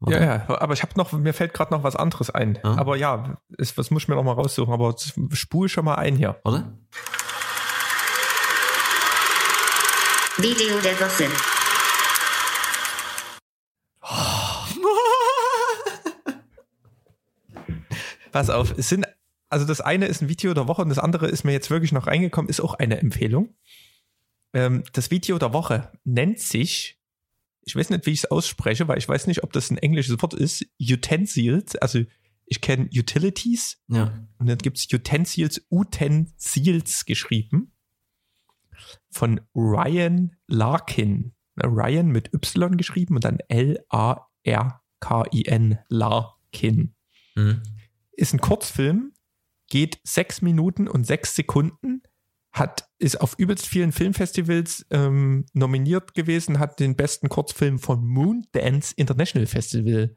Warte. ja, ja, aber ich habe noch, mir fällt gerade noch was anderes ein. Ja. Aber ja, ist, was muss ich mir noch mal raussuchen? Aber spul schon mal ein hier. Warte. Video der Woche. Pass auf, es sind, also das eine ist ein Video der Woche und das andere ist mir jetzt wirklich noch reingekommen, ist auch eine Empfehlung. Ähm, das Video der Woche nennt sich, ich weiß nicht, wie ich es ausspreche, weil ich weiß nicht, ob das ein englisches Wort ist, Utensils, also ich kenne Utilities Ja. und dann gibt's Utensils, Utensils geschrieben von Ryan Larkin. Ryan mit Y geschrieben und dann L-A-R-K-I-N, Larkin Mhm. ist ein Kurzfilm, geht sechs Minuten und sechs Sekunden, hat, ist auf übelst vielen Filmfestivals ähm, nominiert gewesen, hat den besten Kurzfilm von Moondance International Festival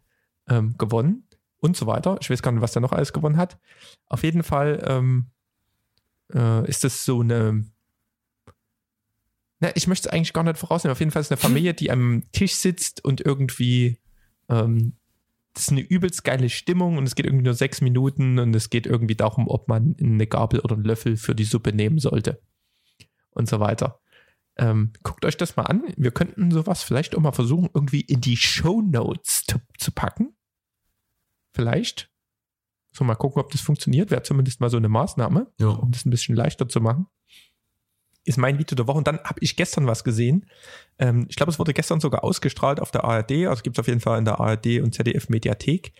ähm, gewonnen und so weiter. Ich weiß gar nicht, was der noch alles gewonnen hat. Auf jeden Fall ähm, äh, ist das so eine na, ich möchte es eigentlich gar nicht vorausnehmen. Auf jeden Fall ist es eine Familie, die am Tisch sitzt und irgendwie ähm, das ist eine übelst geile Stimmung und es geht irgendwie nur sechs Minuten und es geht irgendwie darum, ob man eine Gabel oder einen Löffel für die Suppe nehmen sollte und so weiter. Ähm, guckt euch das mal an. Wir könnten sowas vielleicht auch mal versuchen, irgendwie in die Show Notes zu, zu packen. Vielleicht. So, mal gucken, ob das funktioniert. Wäre zumindest mal so eine Maßnahme, Ja. um das ein bisschen leichter zu machen. Ist mein Video der Woche. Und dann habe ich gestern was gesehen. Ähm, ich glaube, es wurde gestern sogar ausgestrahlt auf der ARD. Also gibt es auf jeden Fall in der ARD und ZDF Mediathek.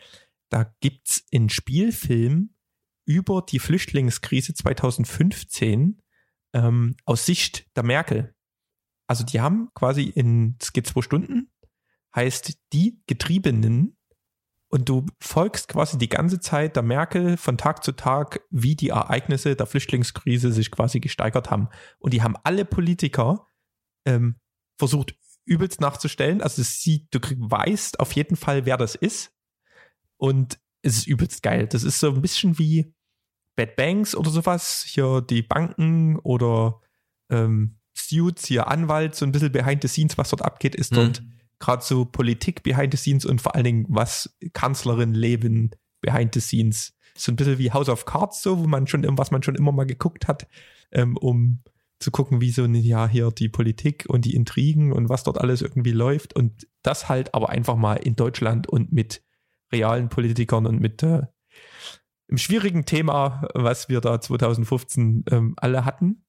Da gibt's einen Spielfilm über die Flüchtlingskrise 2015 ähm, aus Sicht der Merkel. Also die haben quasi in, es geht zwei Stunden, heißt die Getriebenen und du folgst quasi die ganze Zeit der Merkel von Tag zu Tag, wie die Ereignisse der Flüchtlingskrise sich quasi gesteigert haben. Und die haben alle Politiker ähm, versucht übelst nachzustellen. Also sieht, du krieg, weißt auf jeden Fall, wer das ist. Und es ist übelst geil. Das ist so ein bisschen wie Bad Banks oder sowas. Hier die Banken oder ähm, Suits, hier Anwalt, so ein bisschen behind the scenes, was dort abgeht, ist dort Mhm. Gerade so Politik behind the scenes und vor allen Dingen, was Kanzlerin leben behind the scenes. So ein bisschen wie House of Cards, so, wo man schon, was man schon immer mal geguckt hat, ähm, um zu gucken, wie so ja hier die Politik und die Intrigen und was dort alles irgendwie läuft. Und das halt aber einfach mal in Deutschland und mit realen Politikern und mit äh, im schwierigen Thema, was wir da 2015 ähm, alle hatten.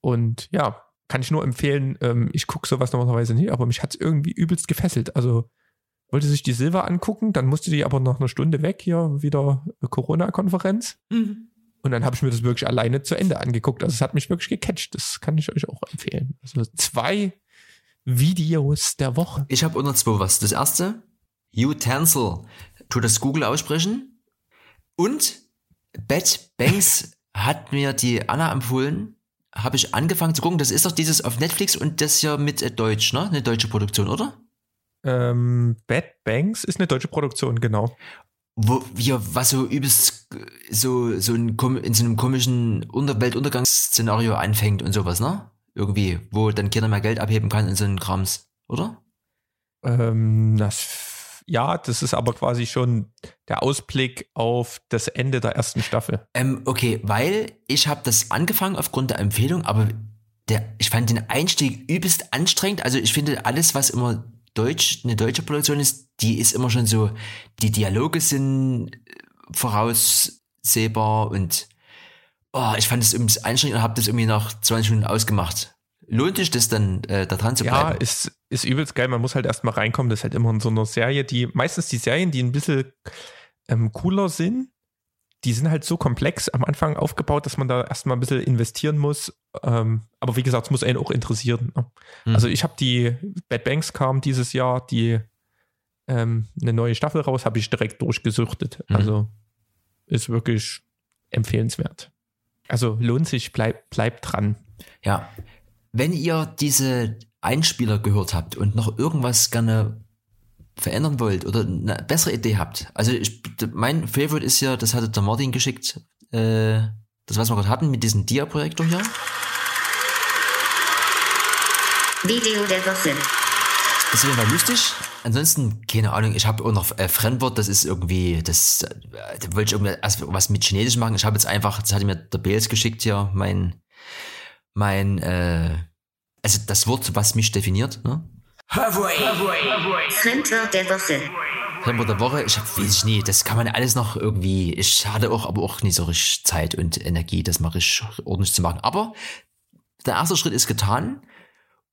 Und ja, kann ich nur empfehlen, ähm, ich gucke sowas normalerweise nicht, aber mich hat es irgendwie übelst gefesselt. Also wollte sich die Silva angucken, dann musste die aber nach einer Stunde weg, hier wieder Corona-Konferenz. Mhm. Und dann habe ich mir das wirklich alleine zu Ende angeguckt. Also es hat mich wirklich gecatcht. Das kann ich euch auch empfehlen. Also zwei Videos der Woche. Ich habe unter zwei was. Das erste, Utensil. Tu das Google aussprechen. Und Bad Banks hat mir die Anna empfohlen. Habe ich angefangen zu gucken. Das ist doch dieses auf Netflix und das hier mit äh, Deutsch, ne? Eine deutsche Produktion, oder? Ähm, Bad Banks ist eine deutsche Produktion, genau. Wo wir, was so übelst so, so kom- in so einem komischen Unter Weltuntergangsszenario anfängt und sowas, ne? Irgendwie, wo dann keiner mehr Geld abheben kann in so einem Krams, oder? Ähm, das, ja, das ist aber quasi schon der Ausblick auf das Ende der ersten Staffel. Ähm, okay, weil ich habe das angefangen aufgrund der Empfehlung, aber der, ich fand den Einstieg übelst anstrengend. Also ich finde alles, was immer deutsch, eine deutsche Produktion ist, die ist immer schon so, die Dialoge sind äh, voraussehbar und oh, ich fand es übelst anstrengend und habe das irgendwie nach 20 Minuten ausgemacht. Lohnt sich das dann, äh, da dran zu Ja, bleiben? ist, ist übelst geil. Man muss halt erstmal reinkommen. Das ist halt immer in so einer Serie, die meistens die Serien, die ein bisschen ähm, cooler sind, die sind halt so komplex am Anfang aufgebaut, dass man da erstmal ein bisschen investieren muss. Ähm, aber wie gesagt, es muss einen auch interessieren. Ne? Mhm. Also ich habe die Bad Banks kam dieses Jahr, die ähm, eine neue Staffel raus, habe ich direkt durchgesuchtet. Mhm. Also ist wirklich empfehlenswert. Also lohnt sich, bleib, bleibt dran. Ja. Wenn ihr diese Einspieler gehört habt und noch irgendwas gerne verändern wollt oder eine bessere Idee habt, also ich, mein Favorite ist ja, das hatte der Martin geschickt, äh, das was wir gerade hatten mit diesem Dia-Projektor hier. Video der Woche. Das ist Fall lustig. Ansonsten, keine Ahnung, ich habe auch noch äh, Fremdwort, das ist irgendwie, das, äh, da wollte ich irgendwie was mit Chinesisch machen. Ich habe jetzt einfach, das hatte mir der Bales geschickt hier, mein, mein, äh, also das Wort, was mich definiert, ne? Fremdwort der Woche. Fremdwort der Woche, ich hab, weiß ich nie, das kann man alles noch irgendwie, ich hatte auch, aber auch nicht so richtig Zeit und Energie, das mal richtig ordentlich zu machen. Aber der erste Schritt ist getan.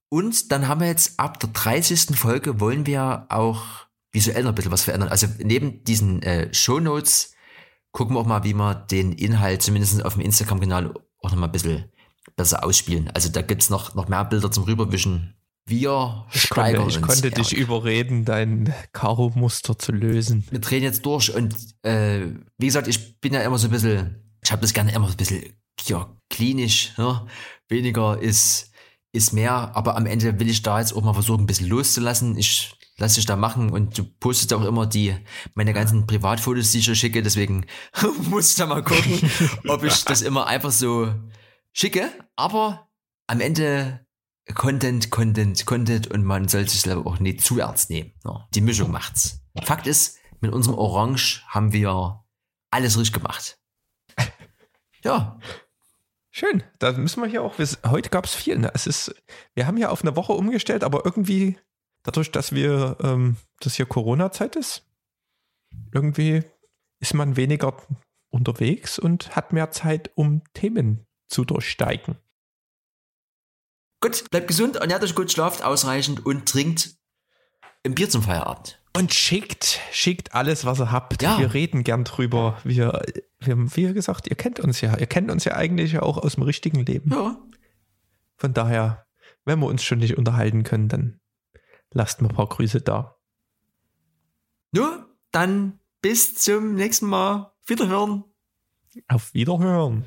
Und dann haben wir jetzt ab der 30. Folge wollen wir auch visuell noch ein bisschen was verändern. Also neben diesen äh, Shownotes gucken wir auch mal, wie wir den Inhalt zumindest auf dem Instagram-Kanal auch noch mal ein bisschen besser ausspielen. Also da gibt's noch, noch mehr Bilder zum Rüberwischen. Wir Ich konnte, ich konnte dich überreden, dein Karo-Muster zu lösen. wir drehen jetzt durch und äh, wie gesagt, ich bin ja immer so ein bisschen, ich habe das gerne immer so ein bisschen ja, klinisch, ne? weniger ist, ist mehr, aber am Ende will ich da jetzt auch mal versuchen, ein bisschen loszulassen. Ich lass dich da machen und du postest auch immer die, meine ganzen Privatfotos, die ich dir schicke, deswegen muss ich da mal gucken, ob ich das immer einfach so schicke, aber am Ende Content, Content, Content und man sollte sich selber auch nicht zu ernst nehmen. Die Mischung macht's. Fakt ist, mit unserem Orange haben wir alles richtig gemacht. Ja, Schön, da müssen wir hier auch, heute gab es viel. Ne? Es ist, wir haben ja auf eine Woche umgestellt, aber irgendwie, dadurch, dass wir, ähm, dass hier Corona-Zeit ist, irgendwie ist man weniger unterwegs und hat mehr Zeit, um Themen zu durchsteigen. gut, bleibt gesund, ernährt euch gut, schlaft ausreichend und trinkt ein Bier zum Feierabend. Und schickt, schickt alles, was ihr habt. Ja. Wir reden gern drüber. Wir, wir, wie gesagt, ihr kennt uns ja. Ihr kennt uns ja eigentlich auch aus dem richtigen Leben. Ja, Von daher, wenn wir uns schon nicht unterhalten können, dann lasst mir ein paar Grüße da. nur dann bis zum nächsten Mal. Wiederhören. Auf Wiederhören.